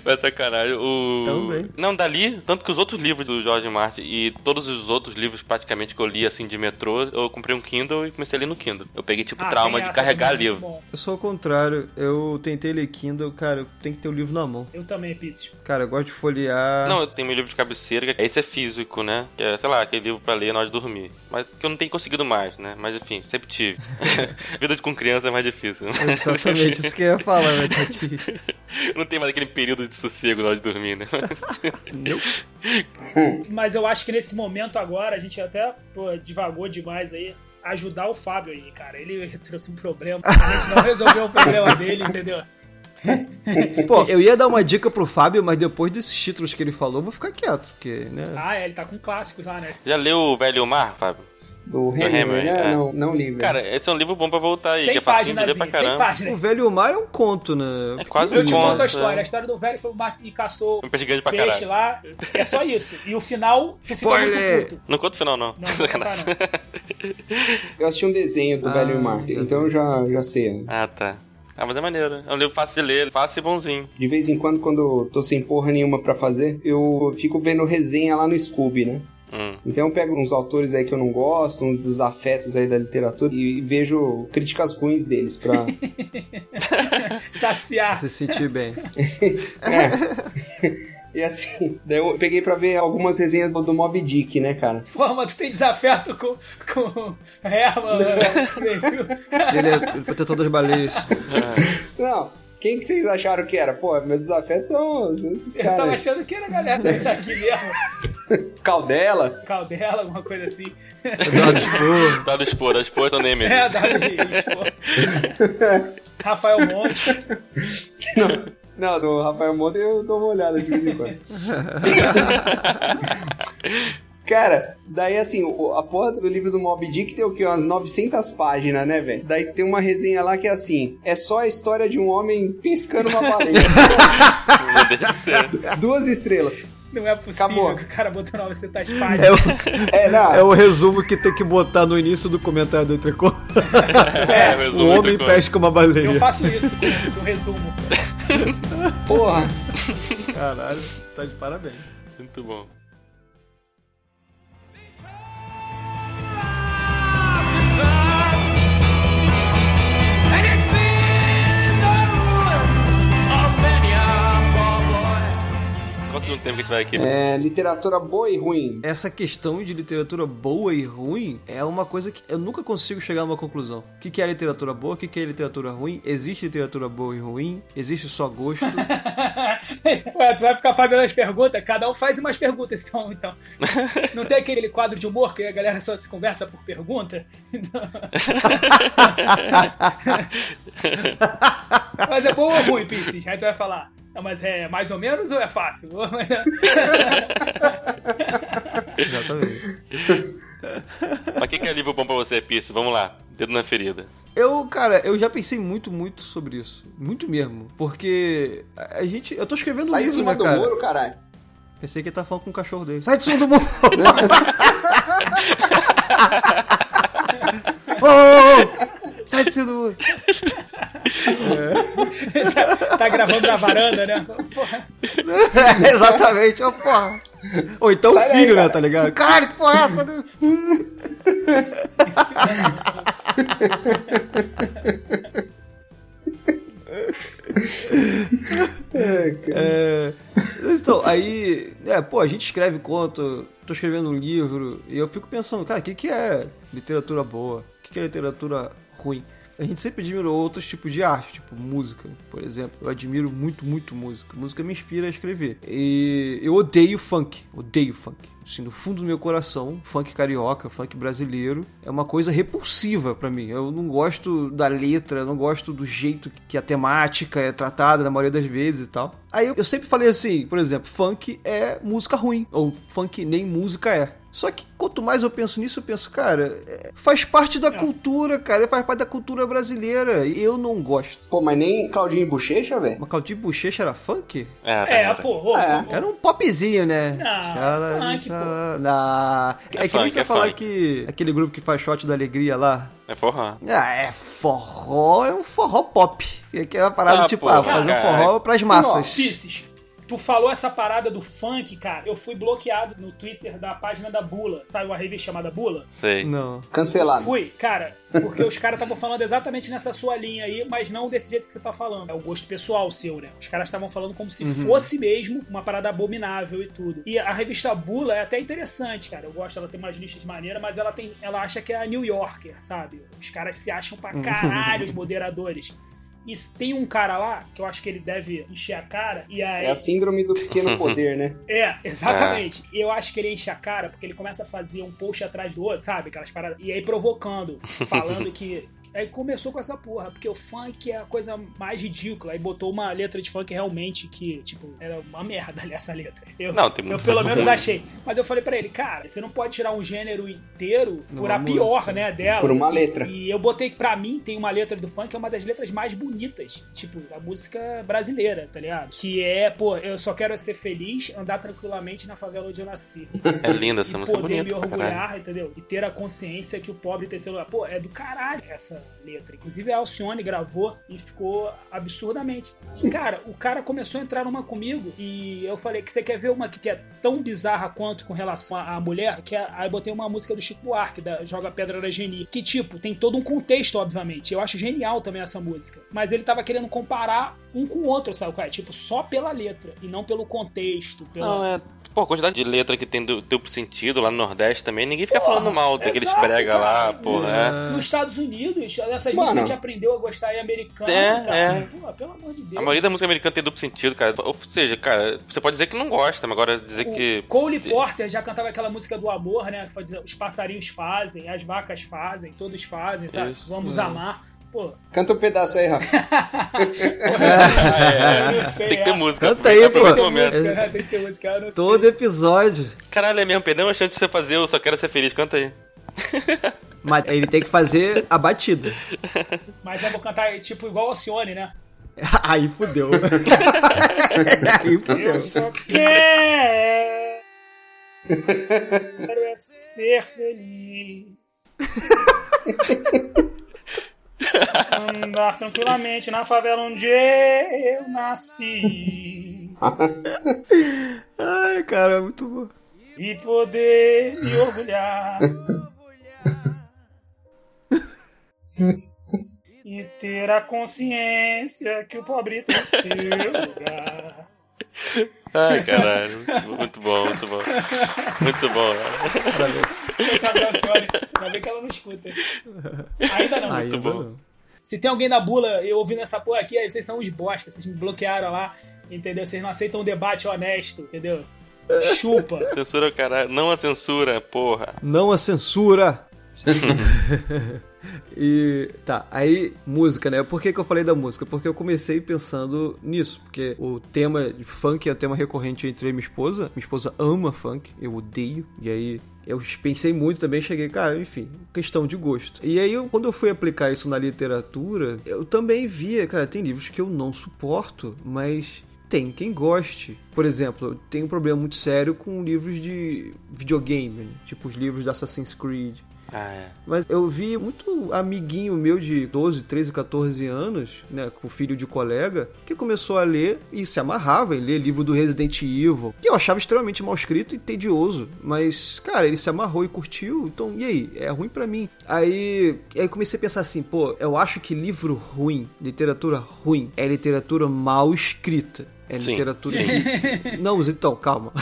Mas sacanagem. O... Também. Não, dali, tanto que os outros livros do George Martin e todos os outros livros praticamente que eu li, assim, de metrô, eu comprei um Kindle e comecei a ler no Kindle. Eu peguei, tipo, ah, trauma de carregar livro. Eu sou o contrário. Eu tentei ler Kindle, cara, eu tenho que ter o livro na mão. Eu também, Pício. Cara, eu gosto de folhear. Não, eu tenho meu livro de cabeceira, esse é físico, né? Que é, sei lá, aquele livro pra ler na hora de dormir. Mas que eu não tenho conseguido mais, né? Mas enfim, sempre tive. Vida com criança é mais difícil. Exatamente, isso que eu ia falar, né? não tem mais aquele período de sossego na hora de dormir, né? não. Mas eu acho que nesse momento agora, a gente até pô, divagou demais aí ajudar o Fábio aí, cara. Ele trouxe um problema. A gente não resolveu o problema dele, entendeu? Pô, eu ia dar uma dica pro Fábio, mas depois desses títulos que ele falou, eu vou ficar quieto, porque, né? Ah, é, ele tá com clássicos lá, né? Já leu o Velho Mar, Fábio? Do Hammer, né? É. Não, não li, velho. Cara, esse é um livro bom pra voltar aí. 100 é páginas, pra caramba. 100 páginas. O Velho Mar é um conto, né? É quase eu um te conto. conto a história. É. A história do velho foi o mar e caçou um peixe grande pra peixe lá. É só isso. E o final, tu ficou muito puto. Não conta o final, não. Não, não, contar, não. Eu assisti um desenho do ah, Velho Mar, então eu já, já sei. Ah, tá. Ah, mas é maneiro. É um livro fácil de ler, fácil e bonzinho. De vez em quando, quando eu tô sem porra nenhuma pra fazer, eu fico vendo resenha lá no Scooby, né? Hum. Então eu pego uns autores aí que eu não gosto, uns desafetos aí da literatura e vejo críticas ruins deles pra saciar. Se sentir bem. é. E assim, daí eu peguei pra ver algumas resenhas do Mob Dick, né, cara? Pô, mas tu tem desafeto com, com Herman, né? Ele é protetor das baleias. Não, quem que vocês acharam que era? Pô, meus desafetos são, esses Eu caras. tava aí. achando que era a galera daqui mesmo. Caldela. Caldela, alguma coisa assim. Dado expor. Dado expor, dado expor, tô nem mesmo. É, Davi, pô. Rafael Monte. Não, não, do Rafael Monte eu dou uma olhada de vez em quando. Cara, daí assim, o- a porra do livro do Mob Dick tem o quê? Umas 900 páginas, né, velho? Daí tem uma resenha lá que é assim: é só a história de um homem pescando uma baleia. Duas estrelas. Não é possível Acabou. que o cara botou 900 É páginas. o, É, não. é o resumo que tem que botar no início do comentário do Entrecô. É, resumo O homem entre coisas. pesca uma baleia. Eu faço isso no resumo. Porra. Caralho, tá de parabéns. Muito bom. Segundo tempo que a gente vai aqui? É, literatura boa e ruim. Essa questão de literatura boa e ruim é uma coisa que eu nunca consigo chegar numa conclusão. O que que é literatura boa? O que que é literatura ruim? Existe literatura boa e ruim? Existe só gosto? Ué, tu vai ficar fazendo as perguntas? Cada um faz umas perguntas, então. então. Não tem aquele quadro de humor que a galera só se conversa por pergunta? mas é bom ou ruim, Pisces? Aí tu vai falar. Não, mas é mais ou menos ou é fácil? Exatamente. Mas que, que é livro bom pra você, Pisso? Vamos lá. Dedo na ferida. Eu, cara, eu já pensei muito, muito sobre isso. Muito mesmo. Porque a gente. Eu tô escrevendo um Sai de livro, cima né, do cara? muro, caralho. Pensei que ele tá falando com o cachorro dele. Sai de cima do muro! Ô, ô, ô! Sai de cima do muro! tá, tá gravando na varanda, né? Porra. É, exatamente, ó, porra. Ou então o filho, né, cara. tá ligado? Caralho, que porra é essa? né? É, então, aí, é, pô, a gente escreve conto, tô escrevendo um livro, e eu fico pensando, cara, o que, que é literatura boa? O que, que é literatura ruim? A gente sempre admirou outros tipos de arte, tipo música, por exemplo. Eu admiro muito, muito música. Música me inspira a escrever. E eu odeio funk, odeio funk. Assim, no fundo do meu coração, funk carioca, funk brasileiro, é uma coisa repulsiva pra mim. Eu não gosto da letra, não gosto do jeito que a temática é tratada na maioria das vezes e tal. Aí eu, eu sempre falei assim, por exemplo, funk é música ruim, ou funk nem música é. Só que quanto mais eu penso nisso, eu penso, cara, é, faz parte da cultura, cara, faz parte da cultura brasileira. E eu não gosto. Pô, mas nem Claudinho e Bochecha, velho? Mas Claudinho Bochecha era funk? É, É, pô, ô, É. pô, Era um popzinho, né? Não, Xara- funk, pô. xara- Não. É, É que nem você é falar funk. que aquele grupo que faz shot da alegria lá. É forró. Ah, é forró, é um forró pop. Que é uma parada Ah, tipo, pô, ah, fazer um forró pras massas. Pisces, tu falou essa parada do funk, cara. Eu fui bloqueado no Twitter da página da Bula. Sabe uma revista chamada Bula? Sei. Não. Cancelado. Fui, cara, porque os caras estavam falando exatamente nessa sua linha aí, mas não desse jeito que você tá falando. É o gosto pessoal seu, né? Os caras estavam falando como se fosse mesmo uma parada abominável e tudo. E a revista Bula é até interessante, cara. Eu gosto, ela tem umas listas maneiras, mas ela tem, ela acha que é a New Yorker, sabe? Os caras se acham pra caralho, os moderadores. E tem um cara lá, que eu acho que ele deve encher a cara, e aí. É a síndrome do pequeno poder, né? É, exatamente. E Eu acho que ele enche a cara porque ele começa a fazer um post atrás do outro, sabe? Aquelas paradas. E aí provocando, falando que. Aí começou com essa porra, porque o funk é a coisa mais ridícula. Aí botou uma letra de funk realmente que, tipo, era uma merda ali essa letra. Eu, Não, tem eu muito pelo menos ruim. achei. Mas eu falei pra ele, cara, você não pode tirar um gênero inteiro por a música. pior, né, dela. Por uma assim. letra. E eu botei que pra mim tem uma letra do funk que é uma das letras mais bonitas, tipo, da música brasileira, tá ligado? Que é, pô, eu só quero ser feliz, andar tranquilamente na favela onde eu nasci. É linda essa e música. poder bonita me orgulhar, entendeu? E ter a consciência que o pobre terceiro lugar. Pô, é do caralho essa letra. Inclusive a Alcione gravou e ficou absurdamente. Cara, o cara começou a entrar numa comigo e eu falei que você quer ver uma que é tão bizarra quanto com relação à mulher, que é, aí botei uma música do Chico Buarque, da Joga Pedra da Geni, que tipo, tem todo um contexto, obviamente. Eu acho genial também essa música. Mas ele tava querendo comparar um com o outro, sabe é? Tipo, só pela letra e não pelo contexto. Pela... Não, é Pô, a quantidade de letra que tem duplo sentido lá no Nordeste também, ninguém fica falando mal daqueles prega lá, pô, é. Nos Estados Unidos, essas músicas a gente aprendeu a gostar em americano, é, cara. É. Pô, pelo amor de Deus. A maioria da música americana tem duplo sentido, cara. Ou seja, cara, você pode dizer que não gosta, mas agora dizer o que. Cole Porter já cantava aquela música do amor, né? Os passarinhos fazem, as vacas fazem, todos fazem, sabe? Isso. Vamos é. amar. Pô. Canta um pedaço aí, Rafa. é, sei, tem que ter música. Canta aí, pô. Tem que ter música, né? Tem que ter música, eu não Todo sei. episódio. Caralho, é mesmo, perdeu uma chance de você fazer Eu Só Quero Ser Feliz. Canta aí. Mas ele tem que fazer a batida. Mas eu vou cantar tipo igual o Alcione, né? Aí fudeu. aí fudeu. Eu só quero é ser feliz. Andar tranquilamente na favela onde eu nasci. Ai, cara, é muito bom. E poder me orgulhar. e ter a consciência que o pobre tem seu lugar. Ai, caralho. Muito bom, muito bom. Muito bom. Valeu. Ainda bem que ela não escuta. Ainda não. Muito bom. Se tem alguém da bula eu ouvindo essa porra aqui, aí vocês são uns bosta. Vocês me bloquearam lá, entendeu? Vocês não aceitam um debate honesto, entendeu? Chupa. Censura, caralho. Não a censura, porra. Não a censura. e tá, aí música, né? Por que, que eu falei da música? Porque eu comecei pensando nisso, porque o tema de funk é o tema recorrente entre minha esposa. Minha esposa ama funk, eu odeio. E aí eu pensei muito também, cheguei, cara, enfim, questão de gosto. E aí, quando eu fui aplicar isso na literatura, eu também via, cara, tem livros que eu não suporto, mas tem quem goste. Por exemplo, eu tenho um problema muito sério com livros de videogame, tipo os livros da Assassin's Creed. Ah, é. Mas eu vi muito amiguinho meu de 12, 13, 14 anos, né, com filho de colega, que começou a ler e se amarrava em ler livro do Resident Evil, que eu achava extremamente mal escrito e tedioso, mas, cara, ele se amarrou e curtiu, então, e aí? É ruim para mim. Aí, aí comecei a pensar assim, pô, eu acho que livro ruim, literatura ruim, é literatura mal escrita. É Sim. literatura. Sim. Não, então, calma.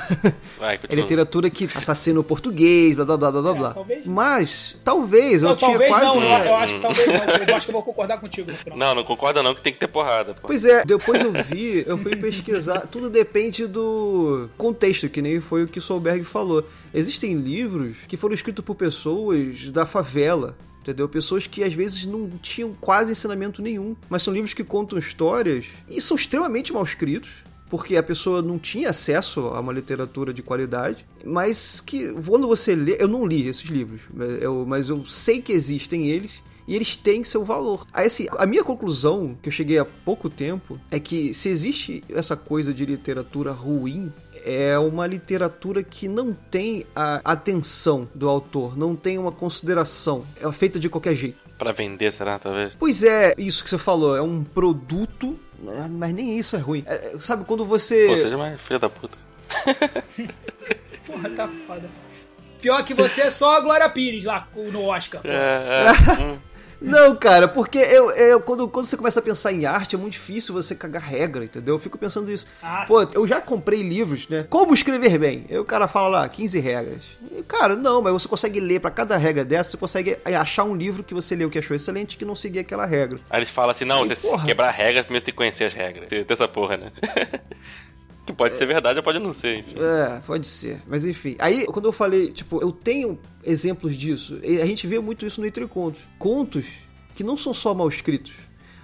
Vai, é literatura que assassina o português, blá blá blá blá blá. É, blá. talvez. Mas, talvez, Não, eu tinha talvez quase. não, eu, eu acho que talvez não. Eu acho que eu vou concordar contigo no final. Não, não concorda não que tem que ter porrada. Pô. Pois é, depois eu vi, eu fui pesquisar, tudo depende do contexto, que nem foi o que Solberg falou. Existem livros que foram escritos por pessoas da favela, entendeu? Pessoas que às vezes não tinham quase ensinamento nenhum, mas são livros que contam histórias e são extremamente mal escritos. Porque a pessoa não tinha acesso a uma literatura de qualidade, mas que quando você lê. Eu não li esses livros, mas eu, mas eu sei que existem eles e eles têm seu valor. Assim, a minha conclusão, que eu cheguei há pouco tempo, é que se existe essa coisa de literatura ruim, é uma literatura que não tem a atenção do autor, não tem uma consideração, é feita de qualquer jeito. Pra vender, será, talvez? Pois é, isso que você falou, é um produto, mas nem isso é ruim. É, sabe, quando você. Pô, seja mais filha da puta. Porra, tá foda. Pior que você é só a Glória Pires lá no Oscar. pô. É, é. Não, cara, porque eu, eu, quando, quando você começa a pensar em arte, é muito difícil você cagar regra, entendeu? Eu fico pensando isso. Ah, Pô, eu já comprei livros, né? Como escrever bem? Aí o cara fala lá, 15 regras. E, cara, não, mas você consegue ler pra cada regra dessa, você consegue achar um livro que você leu que achou excelente que não seguia aquela regra. Aí eles falam assim, não, Aí, você porra. quebrar regras, primeiro você tem que conhecer as regras. Tem essa porra, né? que pode ser verdade ou pode não ser, enfim. É, pode ser. Mas enfim. Aí, quando eu falei, tipo, eu tenho exemplos disso. A gente vê muito isso no Entre Contos. Contos que não são só mal escritos.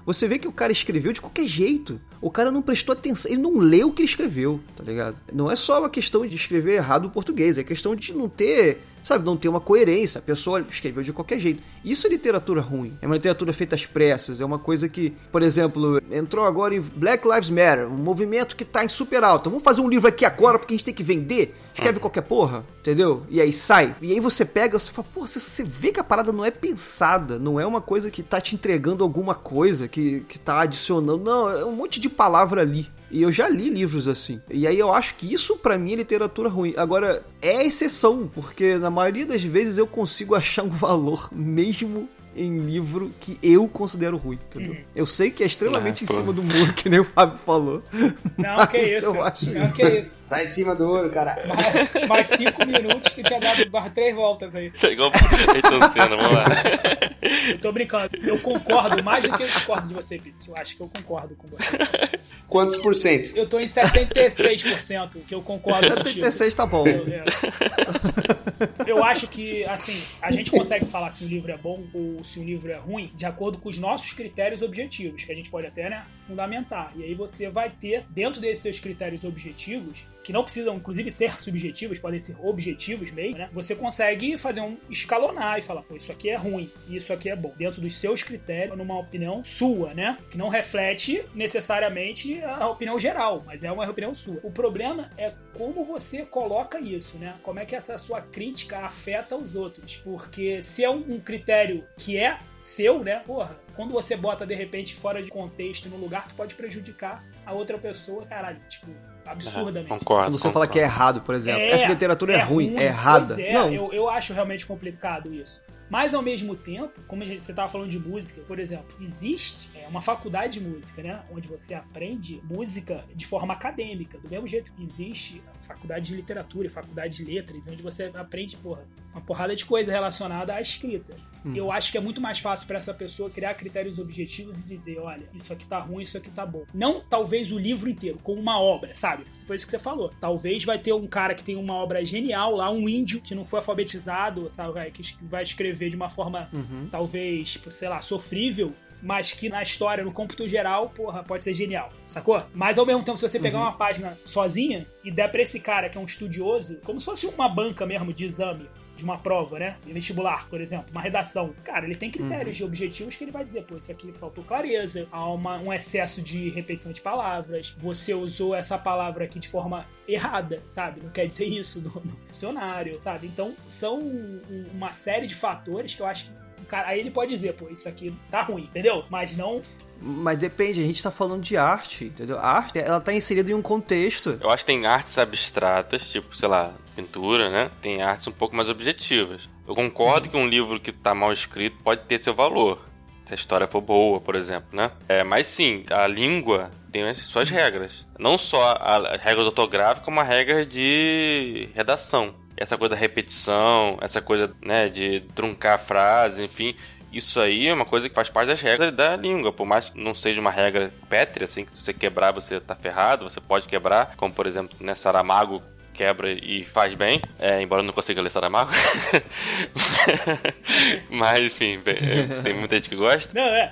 Você vê que o cara escreveu de qualquer jeito. O cara não prestou atenção, ele não leu o que ele escreveu, tá ligado? Não é só uma questão de escrever errado o português, é questão de não ter sabe, não tem uma coerência, a pessoa escreveu de qualquer jeito. Isso é literatura ruim, é uma literatura feita às pressas, é uma coisa que, por exemplo, entrou agora em Black Lives Matter, um movimento que tá em super alta. Vamos fazer um livro aqui agora porque a gente tem que vender? Escreve uhum. qualquer porra, entendeu? E aí sai. E aí você pega, você fala, pô, você, você vê que a parada não é pensada, não é uma coisa que tá te entregando alguma coisa, que, que tá adicionando. Não, é um monte de palavra ali. E eu já li livros assim. E aí eu acho que isso para mim é literatura ruim. Agora, é exceção, porque na maioria das vezes eu consigo achar um valor mesmo em livro que eu considero ruim, entendeu? Hum. Eu sei que é extremamente ah, em cima do muro, que nem o Fábio falou. Não, que isso. Eu acho não, que isso. Sai de cima do muro, cara. Mais, mais cinco minutos, tu tinha dado três voltas aí. É igual Ayrton Senna, vamos lá. Eu tô brincando. Eu concordo, mais do que eu discordo de você, Pizzi. Eu acho que eu concordo com você. Quantos por cento? Eu tô em 76%, que eu concordo 76 tá bom. Eu, eu, eu acho que, assim, a gente consegue falar se um livro é bom ou se um livro é ruim de acordo com os nossos critérios objetivos, que a gente pode até, né, fundamentar. E aí você vai ter, dentro desses seus critérios objetivos, que não precisam, inclusive, ser subjetivos, podem ser objetivos mesmo, né? Você consegue fazer um escalonar e falar, pô, isso aqui é ruim isso aqui é bom. Dentro dos seus critérios, numa opinião sua, né? Que não reflete necessariamente a opinião geral, mas é uma opinião sua. O problema é como você coloca isso, né? Como é que essa sua crítica afeta os outros. Porque se é um critério que é seu, né? Porra, quando você bota de repente fora de contexto no lugar, tu pode prejudicar a outra pessoa, caralho, tipo, absurdamente. concordo. Quando você concordo. fala que é errado, por exemplo. É, Essa literatura é, é ruim, ruim, é errada. Pois é, não. Eu, eu acho realmente complicado isso. Mas ao mesmo tempo, como você estava falando de música, por exemplo, existe é, uma faculdade de música, né? Onde você aprende música de forma acadêmica. Do mesmo jeito que existe a faculdade de literatura e faculdade de letras, onde você aprende, porra, uma porrada de coisa relacionada à escrita. Hum. Eu acho que é muito mais fácil para essa pessoa criar critérios objetivos e dizer, olha, isso aqui tá ruim, isso aqui tá bom. Não talvez o livro inteiro, como uma obra, sabe? Foi isso que você falou. Talvez vai ter um cara que tem uma obra genial lá, um índio que não foi alfabetizado, sabe? Que vai escrever escrever de uma forma uhum. talvez, sei lá, sofrível, mas que na história, no cômputo geral, porra, pode ser genial, sacou? Mas ao mesmo tempo, se você pegar uhum. uma página sozinha e der pra esse cara que é um estudioso, como se fosse uma banca mesmo de exame, de uma prova, né? De vestibular, por exemplo, uma redação. Cara, ele tem critérios uhum. e objetivos que ele vai dizer, pô, isso aqui faltou clareza, há uma, um excesso de repetição de palavras, você usou essa palavra aqui de forma errada, sabe? Não quer dizer isso no, no dicionário, sabe? Então, são uma série de fatores que eu acho que cara, aí ele pode dizer, pô, isso aqui tá ruim, entendeu? Mas não mas depende, a gente tá falando de arte, entendeu? A arte, ela tá inserida em um contexto. Eu acho que tem artes abstratas, tipo, sei lá, pintura, né? Tem artes um pouco mais objetivas. Eu concordo que um livro que tá mal escrito pode ter seu valor. Se a história for boa, por exemplo, né? É, mas sim, a língua tem as suas regras. Não só a regra ortográfica, como a regra de redação. Essa coisa da repetição, essa coisa, né, de truncar a frase, enfim isso aí é uma coisa que faz parte das regras da língua. Por mais que não seja uma regra pétrea, assim, que se você quebrar você tá ferrado, você pode quebrar, como por exemplo, né, Saramago quebra e faz bem, é, embora eu não consiga ler Saramago. Mas, enfim, tem muita gente que gosta. Não, é.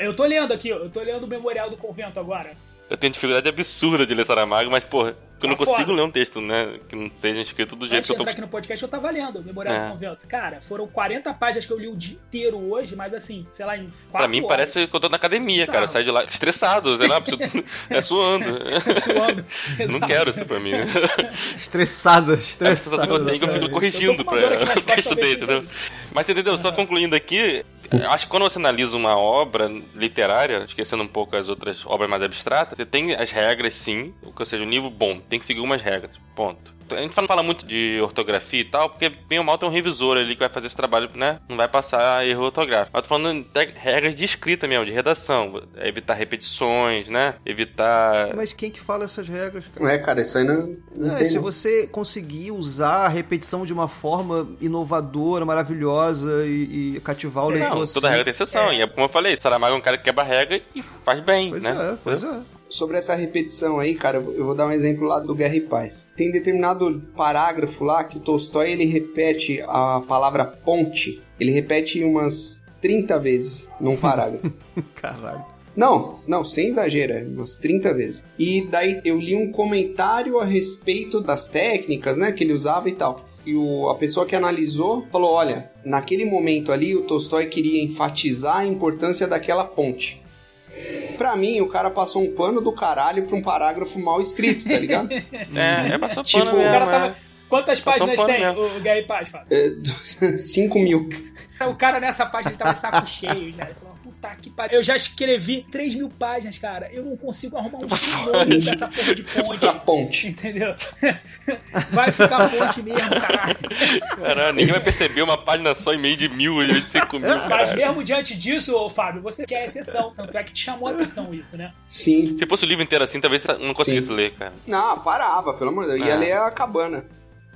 Eu tô lendo aqui, eu tô lendo o Memorial do Convento agora. Eu tenho dificuldade absurda de ler Saramago, mas, porra, eu não tá consigo ler um texto, né? Que não seja escrito do jeito Antes que eu tô... entrar aqui no podcast, eu tava lendo Memorial é. do Convento. Cara, foram 40 páginas que eu li o dia inteiro hoje, mas assim, sei lá, em 4 Pra mim horas. parece que eu tô na academia, cara. Eu saio de lá estressado, sei lá, é suando. suando. não quero isso pra mim. estressado, estressado. A sensação que eu tenho que eu fico corrigindo pra o texto dele, entendeu? Mas entendeu? Só concluindo aqui, acho que quando você analisa uma obra literária, esquecendo um pouco as outras obras mais abstratas, você tem as regras, sim, ou seja, um livro bom, tem que seguir algumas regras. Ponto. A gente não fala muito de ortografia e tal, porque bem ou mal tem um revisor ali que vai fazer esse trabalho, né? Não vai passar erro ortográfico. Mas tô falando de regras de escrita mesmo, de redação. Evitar repetições, né? Evitar. Mas quem que fala essas regras, cara? Não é, cara, isso aí não. não é, se você conseguir usar a repetição de uma forma inovadora, maravilhosa e, e cativar o leitor. Não, toda assim, regra tem exceção. É. E é como eu falei, Saramago é um cara que quebra a regra e faz bem, pois né? É, pois é. Sobre essa repetição aí, cara, eu vou dar um exemplo lá do Guerra e Paz. Tem determinado parágrafo lá que o Tolstói ele repete a palavra ponte. Ele repete umas 30 vezes num parágrafo. Caralho. Não, não, sem exagero, é umas 30 vezes. E daí eu li um comentário a respeito das técnicas, né, que ele usava e tal. e o, a pessoa que analisou falou: olha, naquele momento ali o Tolstói queria enfatizar a importância daquela ponte. Pra mim, o cara passou um pano do caralho pra um parágrafo mal escrito, tá ligado? É, é passou Tipo, pano mesmo, O cara tava. é. Quantas Passou páginas tem mesmo. o Gary Paz, Fábio? É, 5 mil. O cara nessa página ele tava de saco cheio já. Ele falou, puta que pariu. Eu já escrevi 3 mil páginas, cara. Eu não consigo arrumar um sinônimo dessa porra de ponte. Ponte. Entendeu? Vai ficar ponte mesmo, caralho. Caralho, ninguém vai perceber uma página só em meio de mil, de cinco mil, Mas caralho. mesmo diante disso, ô Fábio, você quer exceção. Tanto é que te chamou a atenção isso, né? Sim. Se fosse o livro inteiro assim, talvez você não conseguisse Sim. ler, cara. Não, parava, pelo amor de Deus. Ia Ah. ler a cabana.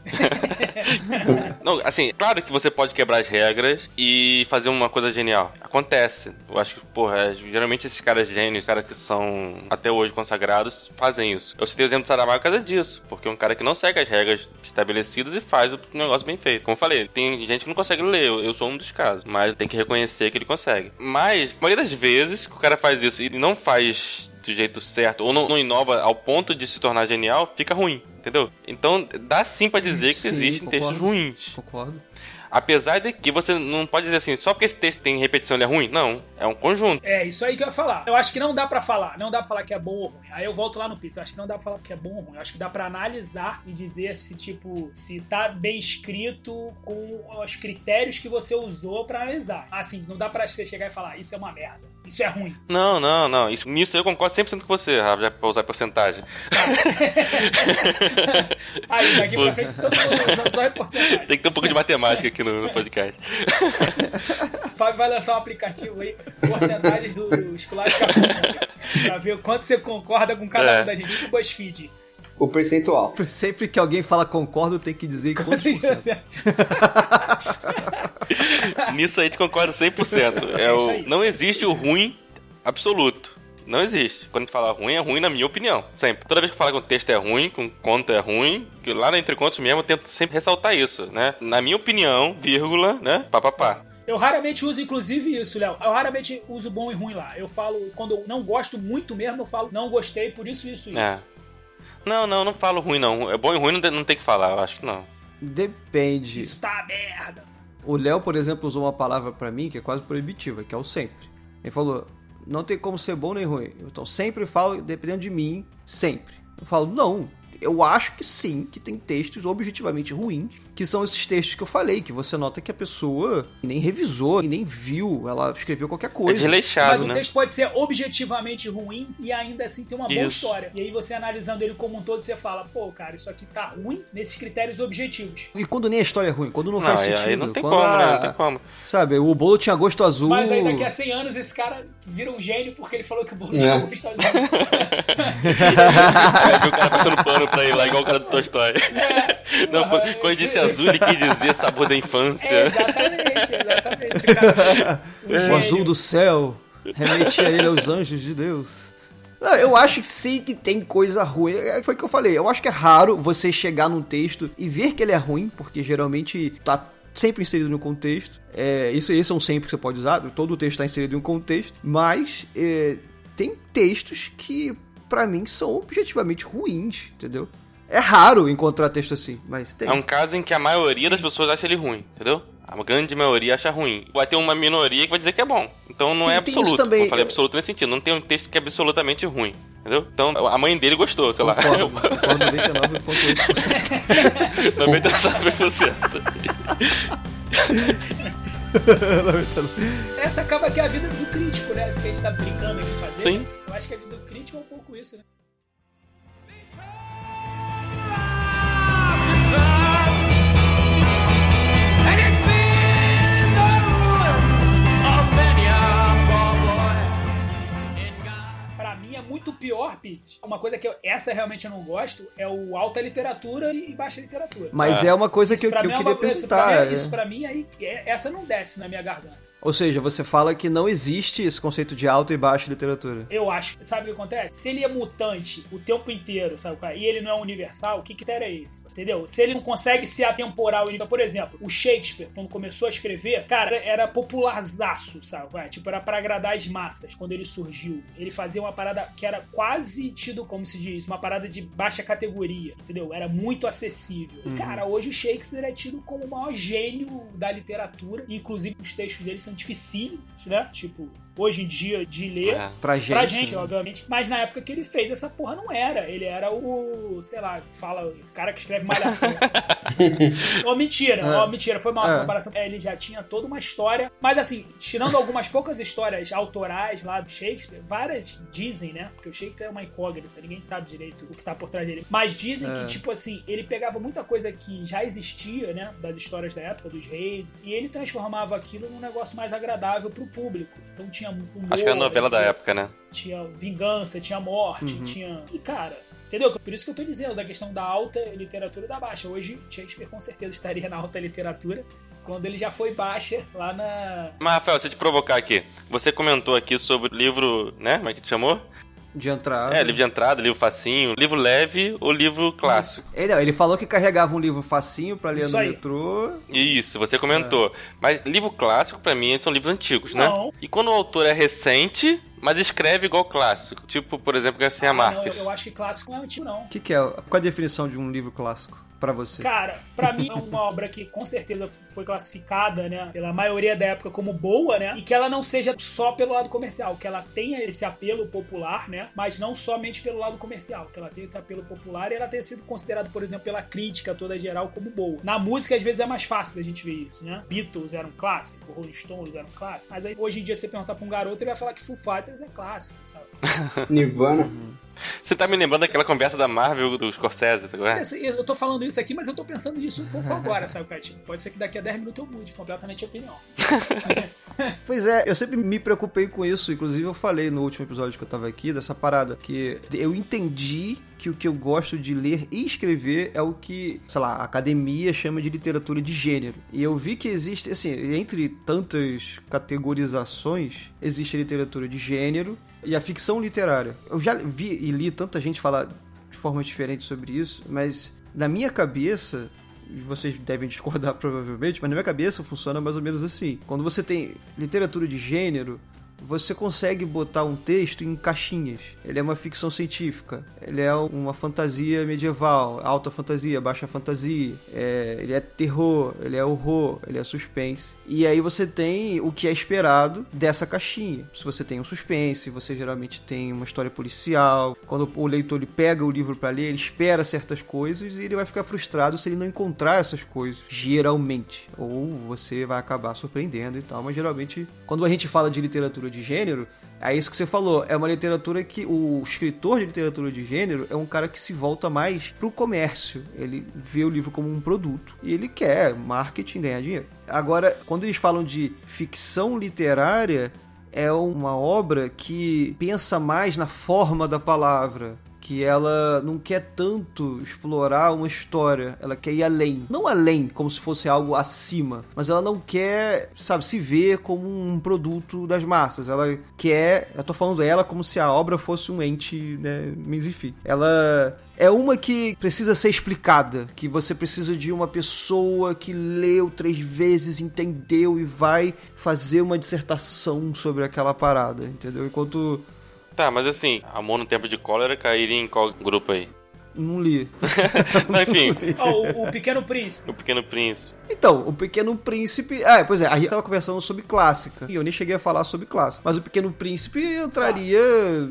Não, assim, claro que você pode quebrar as regras e fazer uma coisa genial. Acontece. Eu acho que, porra, é, geralmente esses caras gênios, caras que são até hoje consagrados, fazem isso. Eu citei o exemplo do Saramago por causa disso, porque é um cara que não segue as regras estabelecidas e faz o negócio bem feito. Como eu falei, tem gente que não consegue ler, eu, sou um dos casos, mas tem que reconhecer que ele consegue. Mas, a maioria das vezes que o cara faz isso e não faz do jeito certo, ou não, não inova ao ponto de se tornar genial, fica ruim. Entendeu? Então, dá sim pra dizer que Sim, existem concordo. textos ruins. Concordo. Apesar de que você não pode dizer assim, só porque esse texto tem repetição ele é ruim. Não, é um conjunto. É, isso aí que eu ia falar. Eu acho que não dá pra falar. Não dá pra falar que é bom ou ruim. Aí eu volto lá no piso. Eu acho que não dá pra falar que é bom ou ruim. Eu acho que dá pra analisar e dizer se, tipo, se tá bem escrito com os critérios que você usou pra analisar. Assim, não dá pra você chegar e falar, isso é uma merda. Isso é ruim. Não, não, não. Isso, nisso eu concordo 100% com você, Rafa, já pra usar porcentagem. Aí, daqui pra frente, todo mundo usando só em porcentagem. Tem que ter um pouco de matemática aqui no, no podcast. Fábio vai lançar um aplicativo aí, porcentagens do Esculacho Cafofônico, pra ver o quanto você concorda com cada É. um da gente, tipo o BuzzFeed. O percentual. Sempre que alguém fala concordo, tem que dizer quantos por cento. Nisso a gente concorda 100%. É É o, aí. não existe o ruim absoluto. Não existe. Quando a gente fala ruim, é ruim na minha opinião. Sempre. Toda vez que fala que um texto é ruim, que um conto é ruim, que lá na Entre Contos mesmo eu tento sempre ressaltar isso, né? Na minha opinião, vírgula, né? Pá, pá, pá. Eu raramente uso, inclusive, isso, Léo. Eu raramente uso bom e ruim lá. Eu falo, quando eu não gosto muito mesmo, eu falo, não gostei, por isso, isso, isso. É. Não, não, não falo ruim, não. É bom e ruim não, tem- não tem que falar, eu acho que não. Depende. Isso tá merda. O Léo, por exemplo, usou uma palavra pra mim que é quase proibitiva, que é o sempre. Ele falou: não tem como ser bom nem ruim. Então sempre falo, dependendo de mim, sempre. Eu falo: não. Eu acho que sim, que tem textos objetivamente ruins, que são esses textos que eu falei, que você nota que a pessoa nem revisou, nem viu, ela escreveu qualquer É coisa. desleixado, Mas o né? texto pode ser objetivamente ruim e ainda assim ter uma boa Isso. história. E aí você analisando ele como um todo, você fala, pô, cara, isso aqui tá ruim nesses critérios objetivos. E quando nem a história é ruim, quando não, Não, faz aí, sentido. aí não tem quando como, né? a- Não tem como. Sabe, o bolo tinha gosto azul. Mas aí daqui a 100 anos esse cara vira um gênio porque ele falou que o bolo É. tinha gosto azul. Viu o cara passando pano pra ele lá, igual o cara do Tolstói. Não, porra, quando disse azul, ele quis dizer sabor da infância. É, exatamente, exatamente, cara. O gênio. azul do céu remetia ele aos anjos de Deus. Não, eu acho que sim que tem coisa ruim. É, Foi o que eu falei. Eu acho que é raro você chegar num texto e ver que ele é ruim, porque geralmente tá sempre inserido no contexto. É, isso, esse é um sempre que você pode usar. Todo o texto está inserido em um contexto. Mas é, tem textos que, pra mim, são objetivamente ruins, entendeu? É raro encontrar texto assim, mas tem. É um caso em que a maioria das pessoas acha ele ruim, entendeu? A grande maioria acha ruim. Vai ter uma minoria que vai dizer que é bom. Então não Tem- é tem isso absoluto. também. Eu falei, absoluto nesse sentido. Não tem um texto que é absolutamente ruim. Entendeu? Então a mãe dele gostou, sei lá. Concordo, concordo 99,8%. 99%. Essa acaba que é a vida do crítico, né? Isso que a gente tá brincando aqui de fazer. Sim. Eu acho que a vida do crítico é um pouco isso, né? Muito pior, Pizzi. Uma coisa que eu, essa realmente eu não gosto é o alta literatura e baixa literatura. Mas É. é uma coisa que Isso eu, pra que eu é queria coisa- pra perguntar. mim é- é. Isso pra mim aí, é- essa não desce na minha garganta. Ou seja, você fala que não existe esse conceito de alta e baixa literatura. Eu acho. Sabe o que acontece? Se ele é mutante o tempo inteiro, sabe qual é? E ele não é universal, o que que é esse? Entendeu? Se ele não consegue ser atemporal, por exemplo, o Shakespeare, quando começou a escrever, cara, era popularzaço, sabe qual é? Tipo, era para agradar as massas quando ele surgiu. Ele fazia uma parada que era quase tido, como se diz, uma parada de baixa categoria, entendeu? Era muito acessível. E, uhum. cara, hoje o Shakespeare é tido como o maior gênio da literatura, inclusive os textos dele são dificílimos, né? Tipo, hoje em dia de ler. É, pra gente. Pra gente, né? obviamente. Mas na época que ele fez, essa porra não era. Ele era o, sei lá, fala, o cara que escreve Malhação. oh, mentira, é. oh, mentira, foi mal essa é. comparação. É, ele já tinha toda uma história. Mas assim, tirando algumas poucas histórias autorais lá do Shakespeare, várias dizem, né? Porque o Shakespeare é uma incógnita, ninguém sabe direito o que tá por trás dele. Mas dizem que, é. tipo assim, ele pegava muita coisa que já existia, né? Das histórias da época, dos reis, e ele transformava aquilo num negócio mais agradável pro público. Então tinha humor. Acho que é a novela da época, né? Tinha vingança, tinha morte, uhum. tinha. E cara, Entendeu? Por isso que eu tô dizendo, da questão da alta literatura e da baixa. Hoje, Shakespeare com certeza estaria na alta literatura, quando ele já foi baixa lá na. Mas, Rafael, deixa eu te provocar aqui. Você comentou aqui sobre o livro, né? Como é que te chamou? De entrada. É, livro de entrada, livro facinho, livro leve ou livro clássico. Ele, ele falou que carregava um livro facinho para ler Isso no aí. metrô. Isso, você comentou. É. Mas livro clássico, para mim, são livros antigos, né? Não. E quando o autor é recente, mas escreve igual clássico. Tipo, por exemplo, Garcia ah, Marques. Não, eu, eu, acho que clássico não é antigo, não. O que, que é? Qual a definição de um livro clássico? Para você? Cara, para mim é uma obra que com certeza foi classificada, né, pela maioria da época como boa, né, e que ela não seja só pelo lado comercial, que ela tenha esse apelo popular, né, mas não somente pelo lado comercial, que ela tenha esse apelo popular e ela tenha sido considerada, por exemplo, pela crítica toda geral como boa. Na música às vezes é mais fácil da gente ver isso, né? Beatles era um clássico, Rolling Stones era um clássico, mas aí hoje em dia você perguntar para um garoto ele vai falar que Foo Fighters é clássico, sabe? Nirvana. Uhum. Você tá me lembrando daquela conversa da Marvel do Scorsese, agora? É, eu tô falando isso aqui, mas eu tô pensando nisso um pouco agora, sabe, Cat? Pode ser que daqui a 10 minutos eu mude completamente a opinião. pois é, eu sempre me preocupei com isso. Inclusive, eu falei no último episódio que eu tava aqui dessa parada que eu entendi que o que eu gosto de ler e escrever é o que, sei lá, a academia chama de literatura de gênero. E eu vi que existe, assim, entre tantas categorizações, existe a literatura de gênero e a ficção literária. Eu já vi e li tanta gente falar de forma diferente sobre isso, mas na minha cabeça, vocês devem discordar provavelmente, mas na minha cabeça funciona mais ou menos assim. Quando você tem literatura de gênero, você consegue botar um texto em caixinhas. Ele é uma ficção científica, ele é uma fantasia medieval, alta fantasia, baixa fantasia, é, ele é terror, ele é horror, ele é suspense. E aí você tem o que é esperado dessa caixinha. Se você tem um suspense, você geralmente tem uma história policial. Quando o leitor ele pega o livro para ler, ele espera certas coisas e ele vai ficar frustrado se ele não encontrar essas coisas, geralmente. Ou você vai acabar surpreendendo e tal, mas geralmente quando a gente fala de literatura de gênero, é isso que você falou. É uma literatura que o escritor de literatura de gênero é um cara que se volta mais pro comércio. Ele vê o livro como um produto e ele quer marketing, ganhar dinheiro. Agora, quando eles falam de ficção literária, é uma obra que pensa mais na forma da palavra, que ela não quer tanto explorar uma história, ela quer ir além. Não além, como se fosse algo acima, mas ela não quer, sabe, se ver como um produto das massas. Ela quer, eu tô falando dela como se a obra fosse um ente, né, mas enfim. Ela é uma que precisa ser explicada, que você precisa de uma pessoa que leu três vezes, entendeu e vai fazer uma dissertação sobre aquela parada, entendeu? Enquanto Tá, mas assim, Amor no Tempo de Cólera cairia em qual grupo aí? Não li. Não, enfim. Oh, o, Pequeno Príncipe. O Pequeno Príncipe. Então, o Pequeno Príncipe. É, pois é, a gente tava conversando sobre clássica. E eu nem cheguei a falar sobre clássica. Mas o Pequeno Príncipe entraria.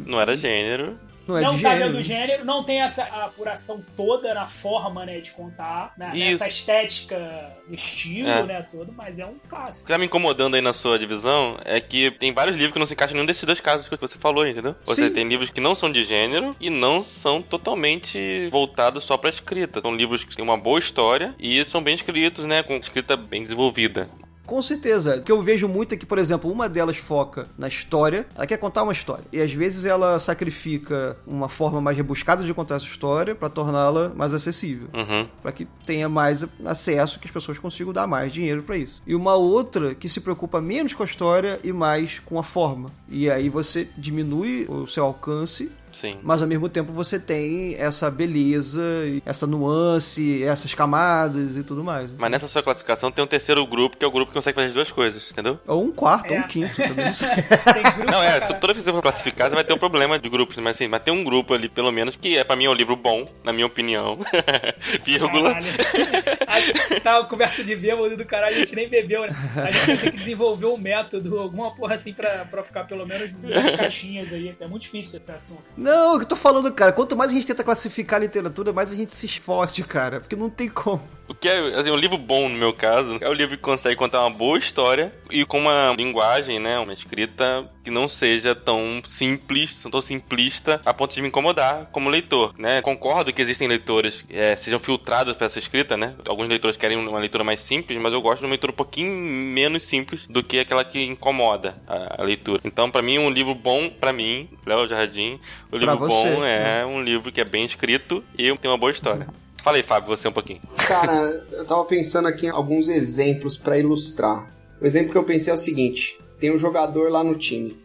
Não era gênero. Não, é não tá gênero. dando gênero, não tem essa apuração toda na forma, né, de contar, né, nessa estética, estilo, é. né, todo, mas é um clássico. O que tá me incomodando aí na sua divisão é que tem vários livros que não se encaixam em nenhum desses dois casos que você falou, entendeu? Você Sim. tem livros que não são de gênero e não são totalmente voltados só pra escrita. São livros que têm uma boa história e são bem escritos, né, com escrita bem desenvolvida. Com certeza. O que eu vejo muito é que, por exemplo, uma delas foca na história, ela quer contar uma história. E às vezes ela sacrifica uma forma mais rebuscada de contar essa história para torná-la mais acessível. Uhum. para que tenha mais acesso, que as pessoas consigam dar mais dinheiro para isso. E uma outra que se preocupa menos com a história e mais com a forma. E aí você diminui o seu alcance Sim. mas ao mesmo tempo você tem essa beleza, essa nuance, essas camadas e tudo mais. Mas nessa sua classificação tem um terceiro grupo, que é o grupo que consegue fazer as duas coisas, entendeu? Ou um quarto, É. ou um quinto. também não sei. Tem grupo Não, é, se toda vez que você for classificar, você vai ter um problema de grupos, mas assim, mas tem um grupo ali, pelo menos, que é pra mim é um livro bom, na minha opinião. Vírgula. Aí, tá conversa de bêbado do caralho, a gente nem bebeu, né? A gente vai ter que desenvolver um método, alguma porra assim pra, pra ficar pelo menos nas caixinhas aí. É muito difícil esse assunto. Não, que eu tô falando, cara, quanto mais a gente tenta classificar a literatura, mais a gente se esforce, cara, porque não tem como. O que é assim, um livro bom, no meu caso, é o livro que consegue contar uma boa história e com uma linguagem, né, uma escrita que não seja tão simples, tão simplista, a ponto de me incomodar como leitor, né? Concordo que existem leitores que é, sejam filtrados para essa escrita, né? Alguns leitores querem uma leitura mais simples, mas eu gosto de uma leitura um pouquinho menos simples do que aquela que incomoda a, a leitura. Então, para mim, um livro bom, para mim, Léo Jardim, o livro você, bom é um livro que é bem escrito e tem uma boa história. Fala aí, Fábio, você um pouquinho. Cara, eu tava pensando aqui em alguns exemplos pra ilustrar. O exemplo que eu pensei é o seguinte: tem um jogador lá no time.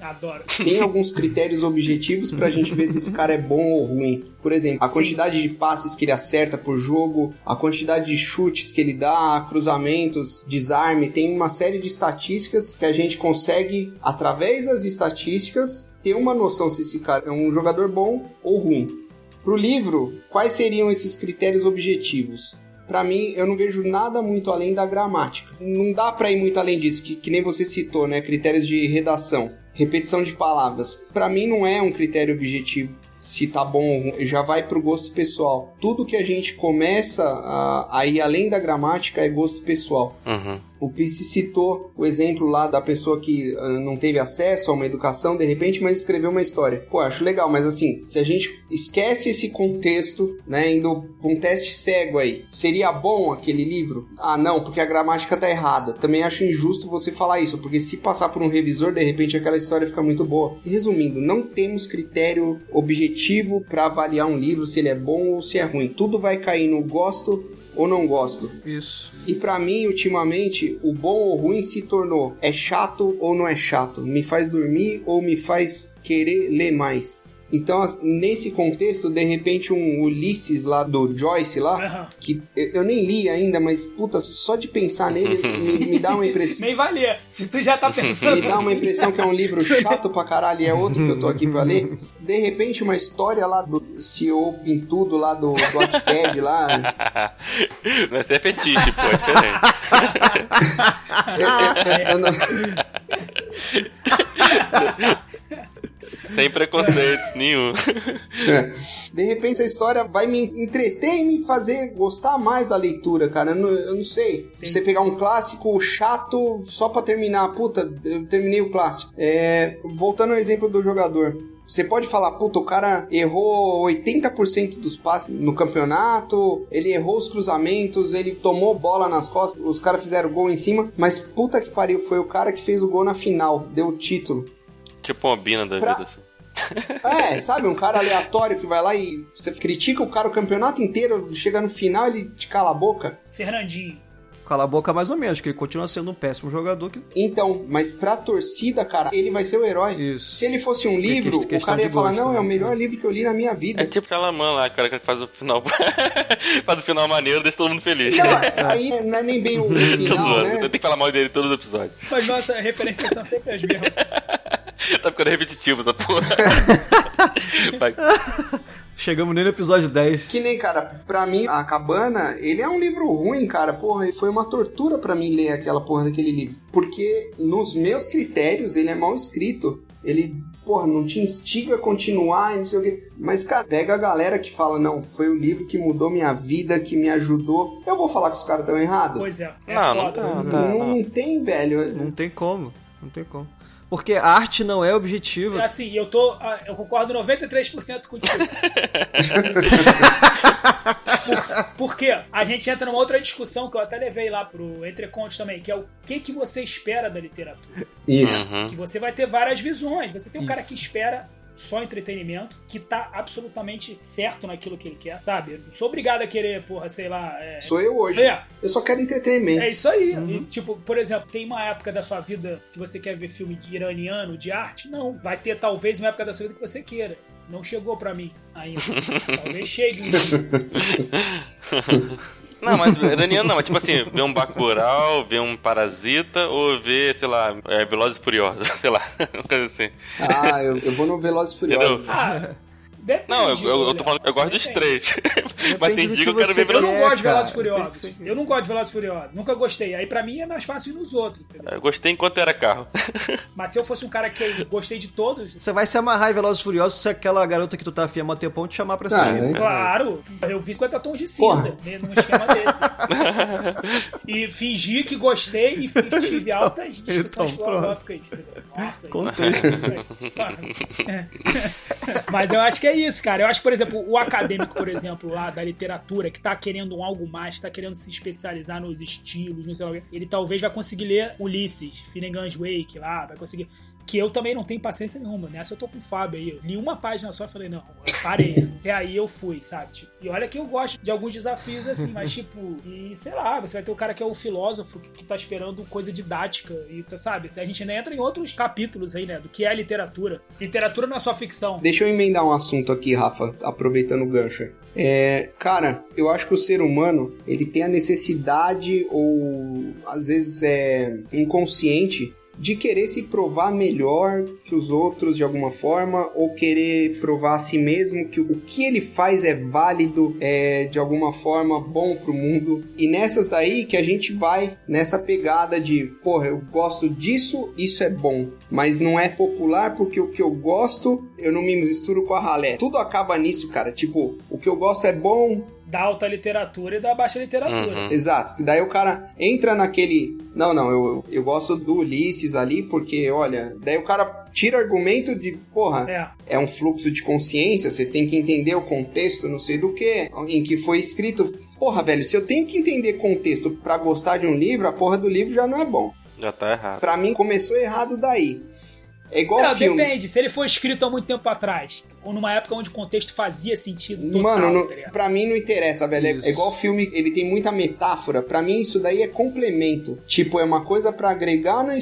Adoro. Tem alguns critérios objetivos pra gente ver se esse cara é bom ou ruim. Por exemplo, a Sim. quantidade de passes que ele acerta por jogo, a quantidade de chutes que ele dá, cruzamentos, desarme, tem uma série de estatísticas que a gente consegue, através das estatísticas, ter uma noção se esse cara é um jogador bom ou ruim. Pro livro, quais seriam esses critérios objetivos? Pra mim, eu não vejo nada muito além da gramática. Não dá pra ir muito além disso, que, que nem você citou, né? Critérios de redação, repetição de palavras. Pra mim, não é um critério objetivo se tá bom ou. Já vai pro gosto pessoal. Tudo que a gente começa a, a ir além da gramática é gosto pessoal. Uhum. O Pisse citou o exemplo lá da pessoa que ah, não teve acesso a uma educação de repente, mas escreveu uma história. Pô, acho legal, mas assim, se a gente esquece esse contexto, né, indo pra um teste cego aí, seria bom aquele livro? Ah, não, porque a gramática tá errada. Também acho injusto você falar isso, porque se passar por um revisor, de repente aquela história fica muito boa. Resumindo, não temos critério objetivo para avaliar um livro se ele é bom ou se é ruim. Tudo vai cair no gosto ou não gosto. Isso. E pra mim, ultimamente, o bom ou ruim se tornou é chato ou não é chato, me faz dormir ou me faz querer ler mais. Então, nesse contexto, de repente, um Ulisses lá do Joyce lá, Aham. que eu nem li ainda, mas puta, só de pensar nele me, me dá uma impressão. Nem valia. Se tu já tá pensando. Me dá uma impressão que é um livro chato pra caralho e é outro que eu tô aqui pra ler. De repente, uma história lá do CEO Pintudo lá do, Wattpad lá. Vai ser fetiche, pô, é diferente. Eu- eu- eu não- Sem preconceitos nenhum. É. De repente essa história vai me entreter e me fazer gostar mais da leitura, cara. Eu não, eu não sei. Você pegar um clássico chato só pra terminar. Puta, eu terminei o clássico. É, voltando ao exemplo do jogador. Você pode falar, puta, o cara errou 80% dos passes no campeonato, ele errou os cruzamentos, ele tomou bola nas costas, os caras fizeram gol em cima, mas puta que pariu, foi o cara que fez o gol na final, deu o título. Tipo uma bina da Pra- vida, assim. É, sabe, um cara aleatório que vai lá e você critica o cara o campeonato inteiro, chega no final ele te cala a boca. Fernandinho. Cala a boca mais ou menos, que ele continua sendo um péssimo jogador. Que... Então, mas pra torcida, cara, ele vai ser o herói. Isso. Se ele fosse um É livro, questão o cara ia falar, gosto, não, é o né? melhor livro que eu li na minha vida. É tipo aquela mãe lá, cara, que faz o final. faz o final maneiro, deixa todo mundo feliz. Não, aí não é nem bem o final, né? Tem que falar mal dele todos os episódios. Mas nossa, referências são sempre as mesmas. Tá ficando repetitivo essa porra. Vai. Chegamos nem no episódio 10. Que nem, cara, pra mim, A Cabana, ele é um livro ruim, cara. Porra, e foi uma tortura pra mim ler aquela porra daquele livro. Porque, nos meus critérios, ele é mal escrito. Ele, porra, não te instiga a continuar e não sei o quê. Mas, cara, pega a galera que fala, não, foi o livro que mudou minha vida, que me ajudou. Eu vou falar que os caras estão errados? Pois é. É Não, não tá, Não, tá. não tem, velho. Não tem como. Não tem como. Porque a arte não é objetiva. Assim, eu tô. Ah, eu concordo 93% contigo. Por, porque a gente entra numa outra discussão que eu até levei lá pro Entre Contos também, que é o que, que você espera da literatura. Isso. Uhum. Que você vai ter várias visões. Você tem um cara que espera só entretenimento, que tá absolutamente certo naquilo que ele quer, sabe? Eu não sou obrigado a querer, porra, sei lá. É... Sou eu hoje. É. Eu só quero entretenimento. É isso aí. E, tipo, por exemplo, tem uma época da sua vida que você quer ver filme de iraniano, de arte? Não. Vai ter talvez uma época da sua vida que você queira. Não chegou pra mim ainda. talvez chegue. Não, mas iraniano não, mas tipo assim, ver um Bacurau, ver um Parasita ou ver, sei lá, é, Velozes Furiosos, sei lá, uma coisa assim. Ah, eu, eu vou no Velozes Furiosos. Ah, depende. Não, eu, eu, eu tô falando, eu gosto dos depende. três. mas tem dia que eu quero ver Eu Velozes não gosto de e que Furiosos. Eu não gosto de Velozes e Furiosos. Nunca gostei. Aí pra mim é mais fácil ir nos outros. entendeu? Eu gostei enquanto era carro. Mas se eu fosse um cara que gostei de todos, Você vai se amarrar em Velozes e Furiosos se aquela garota que tu tá afim há muito tempão te chamar pra Ah, assistir. é. claro, eu vi 50 tons de cinza né, num esquema desse. E fingi que gostei e tive altas discussões Então, filosóficas. Nossa, Contexto. É. Mas eu acho que é isso, cara. Eu acho por exemplo, o acadêmico, por exemplo, lá da literatura, que tá querendo um algo mais, tá querendo se especializar nos estilos, não sei lá, ele talvez vai conseguir ler Ulisses, Finnegan's Wake lá, vai conseguir. Que eu também não tenho paciência nenhuma. Nessa eu tô com o Fábio aí. Eu li uma página só e falei, não, parei. Até aí eu fui, sabe? Tipo, e olha que eu gosto de alguns desafios assim, mas tipo, e sei lá, você vai ter o cara que é o filósofo que, que tá esperando coisa didática. E tá, sabe? A gente ainda entra em outros capítulos aí, né? Do que é literatura. Literatura não é só ficção. Deixa eu emendar um assunto aqui, Rafa, aproveitando o gancho. É, cara, eu acho que o ser humano ele tem a necessidade ou às vezes é inconsciente de querer se provar melhor que os outros de alguma forma ou querer provar a si mesmo que o que ele faz é válido, é de alguma forma bom pro mundo. E nessas daí que a gente vai nessa pegada de, porra, eu gosto disso, isso é bom, mas não é popular porque o que eu gosto, eu não me misturo com a ralé. Tudo acaba nisso, cara. Tipo, o que eu gosto é bom, Da alta literatura e da baixa literatura. Uhum. Exato. que Daí o cara entra naquele. Não, não, eu, eu gosto do Ulisses ali, porque, olha. Daí o cara tira argumento de, porra, É. é um fluxo de consciência, você tem que entender o contexto, não sei do que, em que foi escrito. Porra, velho, se eu tenho que entender contexto pra gostar de um livro, a porra do livro já não é bom. Já tá errado. Pra mim, começou errado daí. É igual Não, filme. depende. Se ele foi escrito há muito tempo atrás, ou numa época onde o contexto fazia sentido total, Mano, não, tá pra mim não interessa, velho. É- Isso. É igual filme, ele tem muita metáfora. Pra mim isso daí é complemento. Tipo, é uma coisa pra agregar na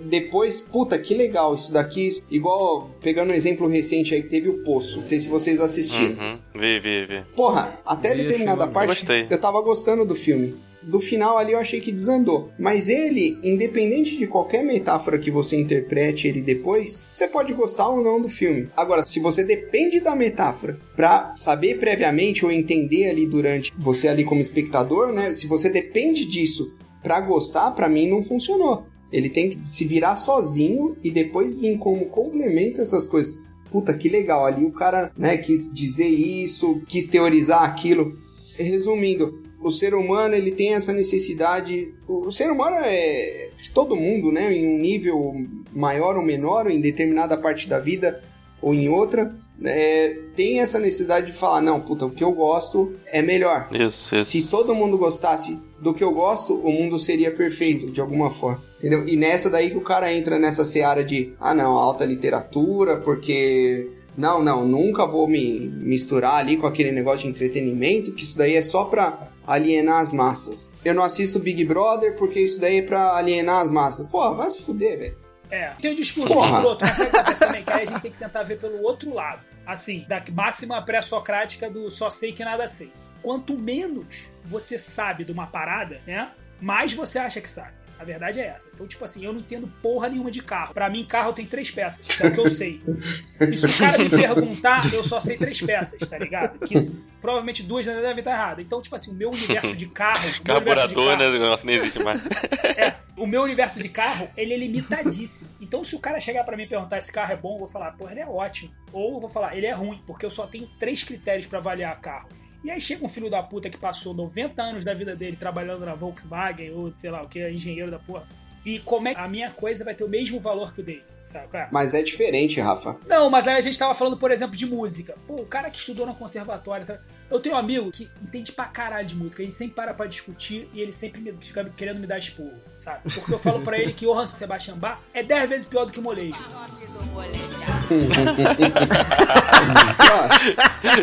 depois, puta, que legal isso daqui. Igual, pegando um exemplo recente aí, que teve o Poço. Não sei se vocês assistiram. Uhum. Vi, vi, vi. Porra, até Vi, determinada achei parte, Gostei. eu tava gostando do filme. Do final ali eu achei que desandou. Mas ele, independente de qualquer metáfora que você interprete ele depois, você pode gostar ou não do filme. Agora, se você depende da metáfora pra saber previamente ou entender ali durante você ali como espectador, né? Se você depende disso pra gostar, pra mim não funcionou. Ele tem que se virar sozinho e depois vir como complemento essas coisas. Puta, que legal. Ali o cara, né, quis dizer isso, quis teorizar aquilo. Resumindo, o ser humano ele tem essa necessidade. O, ser humano é todo mundo, né, em um nível maior ou menor, em determinada parte da vida ou em outra, é, tem essa necessidade de falar não, puta, o que eu gosto é melhor. Isso, isso. Se todo mundo gostasse do que eu gosto, o mundo seria perfeito de alguma forma. Entendeu? E nessa daí que o cara entra nessa seara de, ah não, alta literatura, porque não, não, nunca vou me misturar ali com aquele negócio de entretenimento, que isso daí é só pra alienar as massas. Eu não assisto Big Brother porque isso daí é pra alienar as massas. Pô, vai se fuder, velho. É. Tem um discurso Porra. escroto, mas sabe o que acontece também? Que aí a gente tem que tentar ver pelo outro lado. Assim, da máxima pré-socrática do só sei que nada sei. Quanto menos você sabe de uma parada, né? Mais você acha que sabe. A verdade é essa. Então, tipo assim, eu não entendo porra nenhuma de carro. Pra mim, carro tem três peças, que é o que eu sei. E se o cara me perguntar, eu só sei três peças, tá ligado? Que provavelmente duas devem estar erradas. Então, tipo assim, o meu universo de carro. o meu universo de Carburador, carro- né? O negócio nem existe mais. é, o meu universo de carro, ele é limitadíssimo. Então, se o cara chegar pra mim e perguntar esse carro é bom, eu vou falar, porra, ele é ótimo. Ou eu vou falar, ele é ruim, porque eu só tenho três critérios pra avaliar carro. E aí chega um filho da puta que passou 90 anos da vida dele trabalhando na Volkswagen, ou sei lá o que, engenheiro da porra. E como é que a minha coisa vai ter o mesmo valor que o dele, sabe? É? Mas é diferente, Rafa. Não, mas aí a gente tava falando, por exemplo, de música. Pô, o cara que estudou no conservatório. Tá... Eu tenho um amigo que entende pra caralho de música. Ele sempre para pra discutir e ele sempre me, fica querendo me dar esporro, sabe? Porque eu falo pra ele que o Hans Sebastian Bach é 10 vezes pior do que o molejo.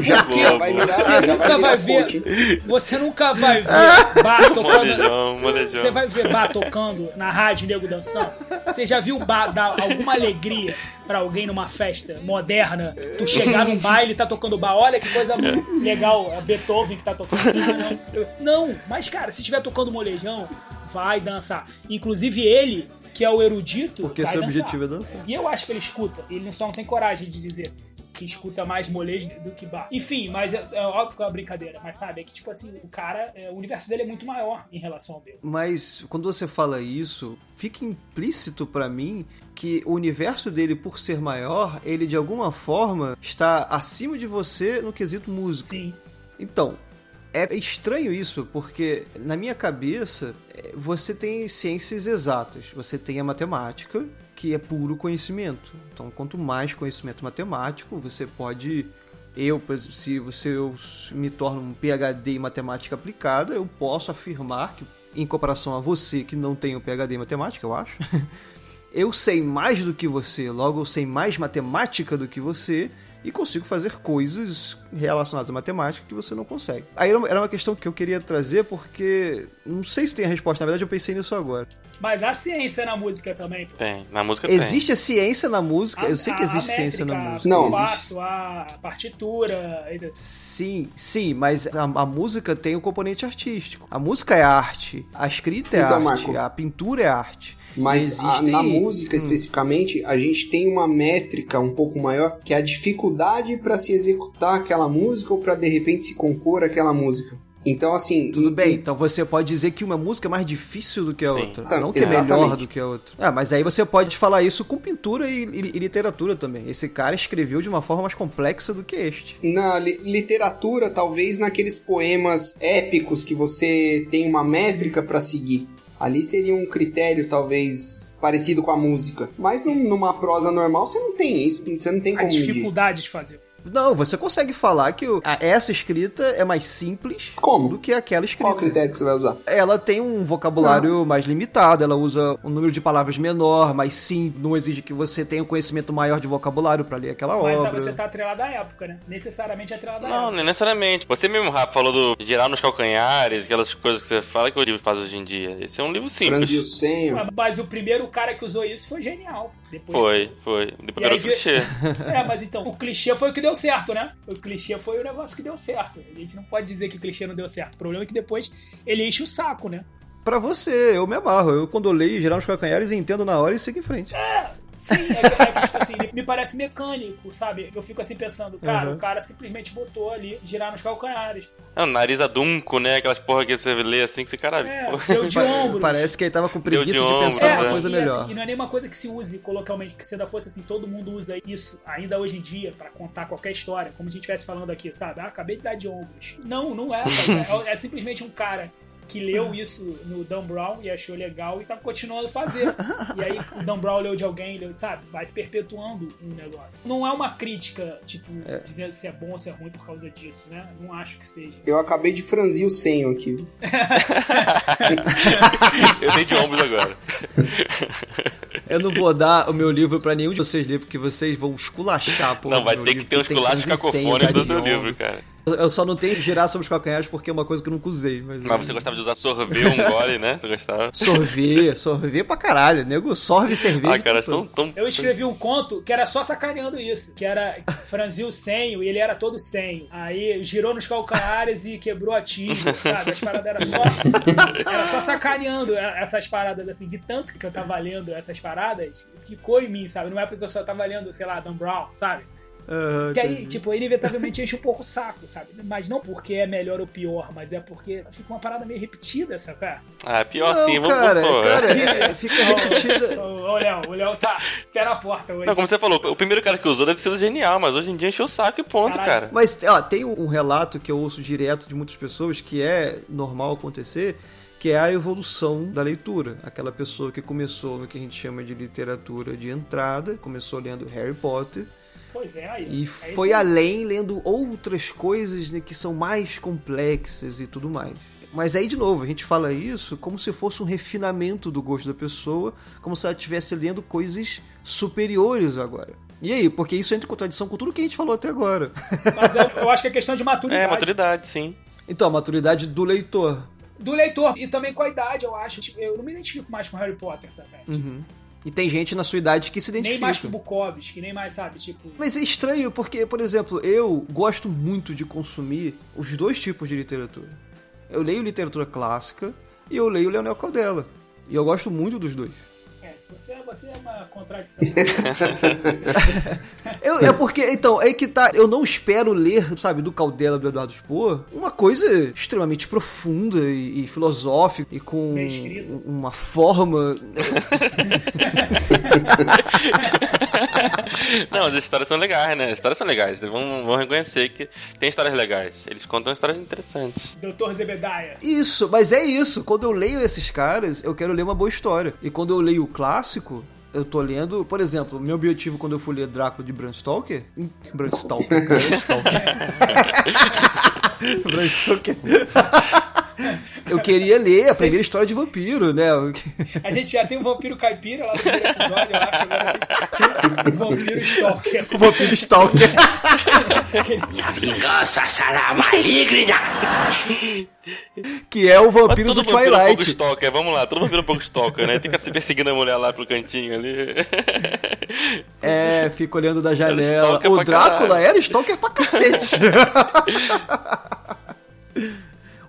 Já virar, você nunca vai, ver. Você nunca vai ver Bach tocando. Você vai ver Bach tocando na rádio, nego dançando. Você já viu Bach dar alguma alegria pra alguém numa festa moderna? Tu chegar num baile e tá tocando Bach. Olha que coisa legal, é Beethoven que tá tocando. Não, mas cara, se estiver tocando molejão, vai dançar. Inclusive ele que é o erudito. Porque seu objetivo é dançar. E eu acho que ele escuta. Ele só não tem coragem de dizer que escuta mais molejo do que bar. Enfim, mas é, é, óbvio que é uma brincadeira, mas sabe, é que tipo assim, o cara, é, o universo dele é muito maior em relação ao meu. Mas quando você fala isso, fica implícito para mim que o universo dele, por ser maior, ele de alguma forma está acima de você no quesito música. Sim. Então, é estranho isso, porque na minha cabeça é, você tem ciências exatas, você tem a matemática, que é puro conhecimento. Então, quanto mais conhecimento matemático, você pode. Eu, se você me torno um PhD em matemática aplicada, eu posso afirmar que, em comparação a você que não tem um PhD em matemática, eu acho, eu sei mais do que você, logo eu sei mais matemática do que você, e consigo fazer coisas relacionadas à matemática que você não consegue. Aí era uma questão que eu queria trazer porque não sei se tem a resposta, na verdade eu pensei nisso agora. Mas há ciência na música também. Tem, na música Existe tem. a ciência na música? A, eu sei que existe métrica, ciência na música. Não, o passo, a partitura. Sim, sim, mas a, a, música tem o um componente artístico. A música é arte, a escrita é então, arte, Marco, a pintura é arte. Mas a, na música hum. especificamente, a gente tem uma métrica um pouco maior, que é a dificuldade para se executar aquela música ou para de repente se compor aquela música. Então, assim. Tudo bem, então você pode dizer que uma música é mais difícil do que a Sim. outra. Então, não que exatamente. é melhor do que a outra. Ah, mas aí você pode falar isso com pintura e, e, e, literatura também. Esse cara escreveu de uma forma mais complexa do que este. Na li literatura, talvez naqueles poemas épicos que você tem uma métrica para seguir. Ali seria um critério, talvez, parecido com a música. Mas numa prosa normal você não tem isso, você não tem a como. A dificuldade medir. de fazer. Não, você consegue falar que essa escrita é mais simples Como? do que aquela escrita. Qual critério que você vai usar? Ela tem um vocabulário não. mais limitado, ela usa um número de palavras menor, mas sim, não exige que você tenha um conhecimento maior de vocabulário para ler aquela mas, obra. Mas você tá atrelado à época, né? Necessariamente atrelado à não, época. Não, necessariamente. Você mesmo, Rafa, falou do girar nos calcanhares, aquelas coisas que você fala que o livro faz hoje em dia. Esse é um livro simples. Franzio senho. Mas o primeiro cara que usou isso foi genial. Depois foi, foi. Depois virou clichê. É, mas então, o clichê foi o que deu certo, né? O clichê foi o negócio que deu certo. A gente não pode dizer que o clichê não deu certo. O problema é que depois ele enche o saco, né? Pra você, eu me amarro. Eu, quando eu leio geral nos calcanhares, entendo na hora e sigo em frente. É, Sim, é, que, é que, tipo assim, me parece mecânico, sabe? Eu fico assim pensando, cara, uhum. o cara simplesmente botou ali, girar nos calcanhares. É, o nariz adunco, né? Aquelas porra que você lê assim que você, caralho. É, deu de ombro. Parece que ele tava com preguiça de, de, pensar é, uma coisa e, melhor. Assim, e não é nenhuma coisa que se use coloquialmente, porque se ainda fosse assim, todo mundo usa isso, ainda hoje em dia, para contar qualquer história, como a gente estivesse falando aqui, sabe? Ah, acabei de dar de ombros. Não, não é, é, é simplesmente um cara que leu isso no Dan Brown e achou legal e tá continuando a fazer. e aí o Dan Brown leu de alguém, leu, sabe? Vai se perpetuando um negócio. Não é uma crítica, tipo, é. dizendo se é bom ou se é ruim por causa disso, né? Não acho que seja. Eu acabei de franzir o senho aqui. Eu dei de ombros agora. Eu não vou dar o meu livro pra nenhum de vocês ler, porque vocês vão esculachar, pô. Não, vai ter que ter um esculacho cacofônico do teu livro, cara. Eu só não tenho que girar sobre os calcanhares porque é uma coisa que eu nunca usei. Mas, mas você gostava de usar sorver um gole, né? Você gostava? Sorver, sorver pra caralho. Nego sorve cerveja. Ah, cara, tão, tão... Eu escrevi um conto que era só sacaneando isso. Que era franzir o senho e ele era todo senho. Aí girou nos calcanhares e quebrou a tíbia, sabe? As paradas eram só. Era só sacaneando essas paradas, assim. De tanto que eu tava lendo essas paradas, ficou em mim, sabe? Não é porque eu só tava lendo, sei lá, Dan Brown, sabe? Uhum, que aí, tipo, inevitavelmente enche um pouco o saco, sabe? Mas não porque é melhor ou pior, mas é porque fica uma parada meio repetida, sabe? Ah, é pior não, sim, vamos cara, cara, é, fica repetida. o Léo, o Léo tá até na porta hoje. Não, como você falou, o primeiro cara que usou deve ser genial, mas hoje em dia encheu o saco e ponto, Caralho. cara. Mas, ó, tem um relato que eu ouço direto de muitas pessoas que é normal acontecer que é a evolução da leitura. Aquela pessoa que começou no que a gente chama de literatura de entrada, começou lendo Harry Potter, Pois é, aí. e foi além lendo outras coisas né, que são mais complexas e tudo mais. Mas aí, de novo, a gente fala isso como se fosse um refinamento do gosto da pessoa, como se ela estivesse lendo coisas superiores agora. E aí? Porque isso entra em contradição com tudo que a gente falou até agora. Mas eu, eu acho que é questão de maturidade. É, maturidade, sim. Então, a maturidade do leitor. Do leitor. E também com a idade, eu acho. Tipo, eu não me identifico mais com Harry Potter, sabe? Uhum. E tem gente na sua idade que se identifica. Nem mais com Bukowski, nem mais, sabe? Tipo. Mas é estranho porque, por exemplo, eu gosto muito de consumir os dois tipos de literatura. Eu leio literatura clássica e eu leio Leonel Caldela. E eu gosto muito dos dois. É, você, você é uma contradição. Eu, é porque, então, é que tá. Eu não espero ler, sabe, do Caldela do Eduardo Spohr, uma coisa extremamente profunda e, e filosófica e com uma forma. Não, as histórias são legais, né? As histórias são legais. Vão, vão reconhecer que tem histórias legais. Eles contam histórias interessantes. Doutor Zebediah. Isso, mas é isso. Quando eu leio esses caras, eu quero ler uma boa história. E quando eu leio o clássico, eu tô lendo, por exemplo, meu objetivo quando eu fui ler Drácula de Bram Stoker. Bram Stoker. Bram Stoker. Bram Stoker. Eu queria ler a primeira história de vampiro, né? A gente já tem o vampiro caipira lá no primeiro episódio, eu acho. Agora tem o vampiro stalker. O vampiro Stalker. Vingança será maligna! Que é o Mas vampiro todo do vampiro é um pouco Twilight. stalker, vamos lá. Todo vampiro é um pouco stalker, né? Tem que ficar se perseguindo a mulher lá pro cantinho ali. É, fica olhando da janela. O Drácula caralho. era Stalker pra cacete.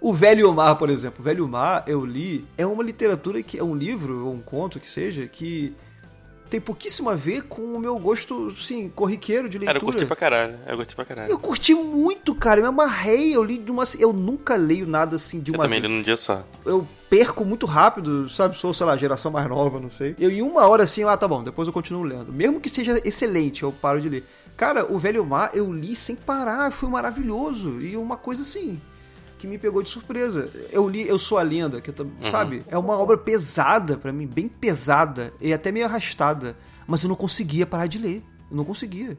O Velho Mar, por exemplo. O Velho Mar, eu li. É uma literatura que. É um livro, ou um conto que seja, que tem pouquíssimo a ver com o meu gosto, sim, corriqueiro de leitura. Cara, eu curti pra caralho. Eu curti pra caralho. Eu curti muito, cara. Eu me amarrei. Eu li de uma. Eu nunca leio nada assim de Eu uma também vez li num dia só. eu perco muito rápido, sabe? Sou, sei lá, geração mais nova, não sei. Eu em uma hora assim, ah, tá bom, depois eu continuo lendo. Mesmo que seja excelente, eu paro de ler. Cara, o Velho Mar eu li sem parar, foi maravilhoso. E uma coisa assim que me pegou de surpresa. Eu li Eu Sou a Lenda, que eu sabe? É uma obra pesada pra mim, bem pesada e até meio arrastada, mas eu não conseguia parar de ler. Eu não conseguia.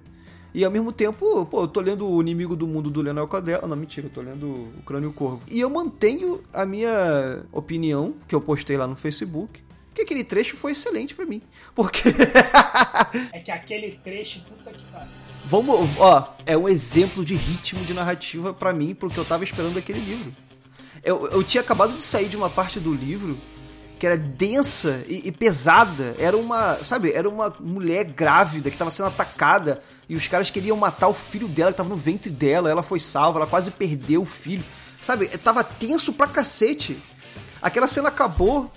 E ao mesmo tempo, pô, eu tô lendo O Inimigo do Mundo do Leonel Caldela. Não, mentira, eu tô lendo O Crânio Corvo. E eu mantenho a minha opinião, que eu postei lá no Facebook, que aquele trecho foi excelente pra mim. Porque. É que aquele trecho, puta que pariu. Vamos, ó, é um exemplo de ritmo de narrativa pra mim, porque eu tava esperando aquele livro. Eu, eu tinha acabado de sair de uma parte do livro que era densa e, e pesada. Era uma, sabe, era uma mulher grávida que tava sendo atacada e os caras queriam matar o filho dela que tava no ventre dela. Ela foi salva, ela quase perdeu o filho. Sabe, tava tenso pra cacete. Aquela cena acabou,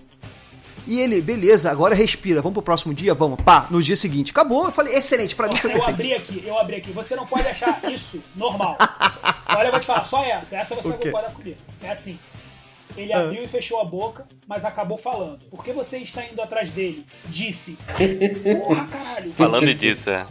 e ele, beleza, agora respira, vamos pro próximo dia? Vamos. Pá, no dia seguinte. Acabou. Eu falei, excelente, pra mim foi Eu perfeito. abri aqui, eu abri aqui. Você não pode achar isso normal. Olha, eu vou te falar, só essa. Essa você O vai quê? concordar comigo. É assim. Ele Ah. abriu e fechou a boca, mas acabou falando. Por que você está indo atrás dele? Disse. Porra, caralho. Falando disso, é.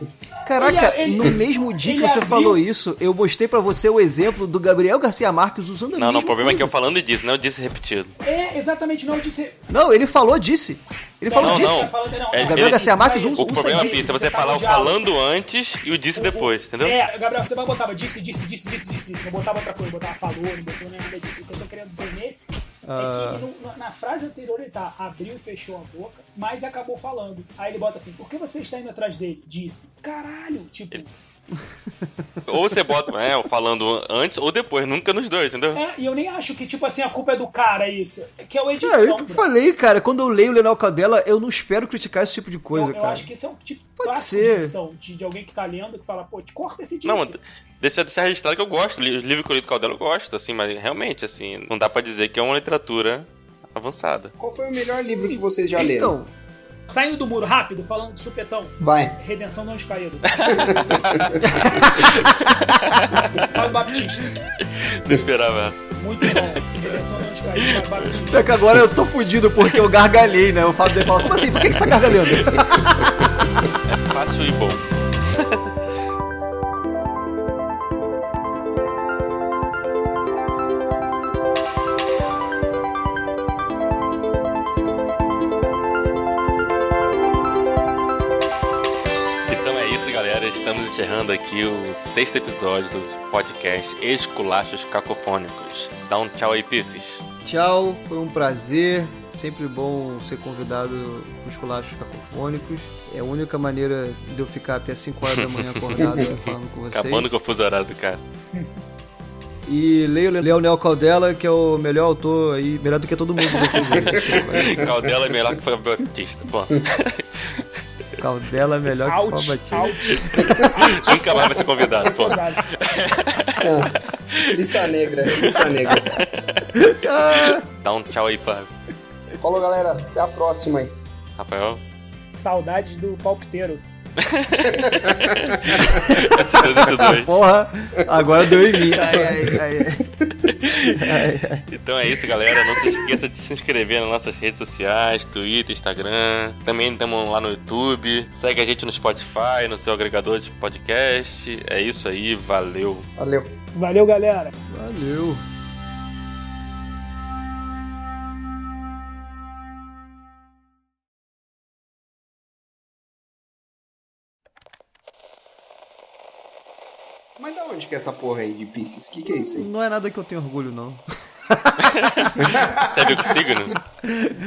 Caraca, Ele- ele- no mesmo dia que você abriu- falou isso, eu mostrei pra você o exemplo do Gabriel Garcia Marques usando a Não, não, o problema é que eu coisa. falando disso, não eu disse repetido. É, exatamente, não disse. Não, ele falou, disse. Ele falou não, disso. não. É, não, Gabriel Garcia Marques isso. O problema é você no falava diálogo. falando antes e o disse depois, entendeu? É, Gabriel, você vai botava disse, disse, disse, disse, disse, disse. Não botava outra coisa, botava falou, não botou nada disso. O que eu tô querendo dizer nesse Ah. é que no- na, na frase anterior ele tá, abriu e fechou a boca, mas acabou falando. Aí ele bota assim, por que você está indo atrás dele? Disse. Caralho, tipo... Ou você bota, é, falando antes ou depois, nunca nos dois, entendeu? É, e eu nem acho que, tipo assim, a culpa é do cara, isso. Que é o É, edição. eu que falei, cara. Quando eu leio o Leonel Cadela, eu não espero criticar esse tipo de coisa, eu, eu cara. acho que esse é um tipo Pode ser. de edição, de, de alguém que tá lendo, que fala, pô, te corta esse disse. Não, deixa, deixa registrado que eu gosto. Os livros que eu li do Caldela eu gosto, assim, mas realmente, assim, não dá pra dizer que é uma literatura avançada. Qual foi o melhor livro que vocês já leram? Então, Saindo do muro, rápido, falando de supetão. Vai. Redenção do Anjo Caído. Fábio Baptista. Não esperava. Muito bom. Redenção do Anjo Caído, Fábio Baptista. pior que agora eu tô fudido porque eu gargalhei, né? O Fábio dele fala, como assim? Por que, que você tá gargalhando? Fácil e bom. encerrando aqui o sexto episódio do podcast Esculachos Cacofônicos. Dá um tchau aí, Pisces. Tchau, foi um prazer. Sempre bom ser convidado para os colachos cacofônicos. É a única maneira de eu ficar até 5 horas da manhã acordado falando com vocês. Acabando com o fuso horário do cara. E leio Leonel Caldela, que é o melhor autor aí, melhor do que todo mundo vocês Caldela é melhor que Fábio Batista. Bom. Caldela é melhor out, que Fábio Batista. Nunca mais vai ser convidado, pô. lista negra, lista negra. Dá um tchau aí, Fábio. Falou, galera. Até a próxima aí. Rafael. Saudades do palpiteiro. Porra, agora deu em mim. então é isso, galera. Não se esqueça de se inscrever nas nossas redes sociais, Twitter, Instagram. Também estamos lá no YouTube. Segue a gente no Spotify, no seu agregador de podcast. É isso aí, valeu. Valeu. Valeu, galera. Valeu. Mas da onde que é essa porra aí de Pisces? O que, que é isso aí? Não é nada que eu tenho orgulho, não. Ver com signo?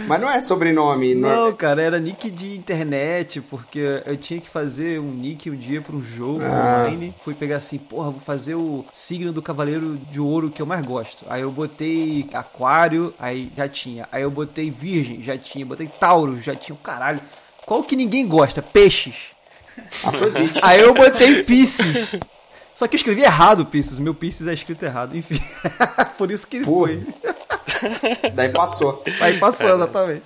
Mas não é sobrenome. Não, não, cara, era nick de internet, porque eu tinha que fazer um nick um dia pra um jogo ah. online. Fui pegar assim, porra, vou fazer o signo do Cavaleiro de Ouro que eu mais gosto. Aí eu botei Aquário, aí já tinha. Aí eu botei Virgem, já tinha. Botei Tauro, já tinha. Caralho. Qual que ninguém gosta? Peixes. Afrodite. Aí eu botei Pisces. Só que eu escrevi errado o Pisces. Meu Pisces é escrito errado. Enfim. Por isso que ele foi. Daí passou. Aí passou, é. exatamente.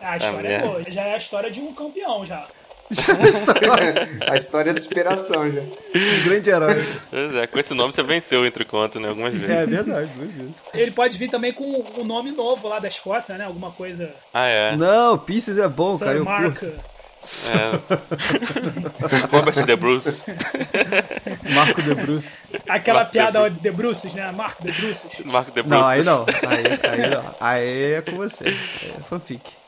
A história é boa. Já é a história de um campeão, já. a história de superação já. Um grande herói. Pois é, com esse nome você venceu entre contos, né? Algumas vezes. É verdade, vezes. Ele pode vir também com um nome novo lá da Escócia, né? Alguma coisa. Ah, é. Não, Pisces é bom, Sir cara. Eu Mark. curto. É. Robert De Bruce. Marco De Bruce. Aquela Marco piada de, de Bruces, né? Marco De Bruces. Marco De Bruce. Não, aí não. Aí, aí não. Aí é com você. É fanfic.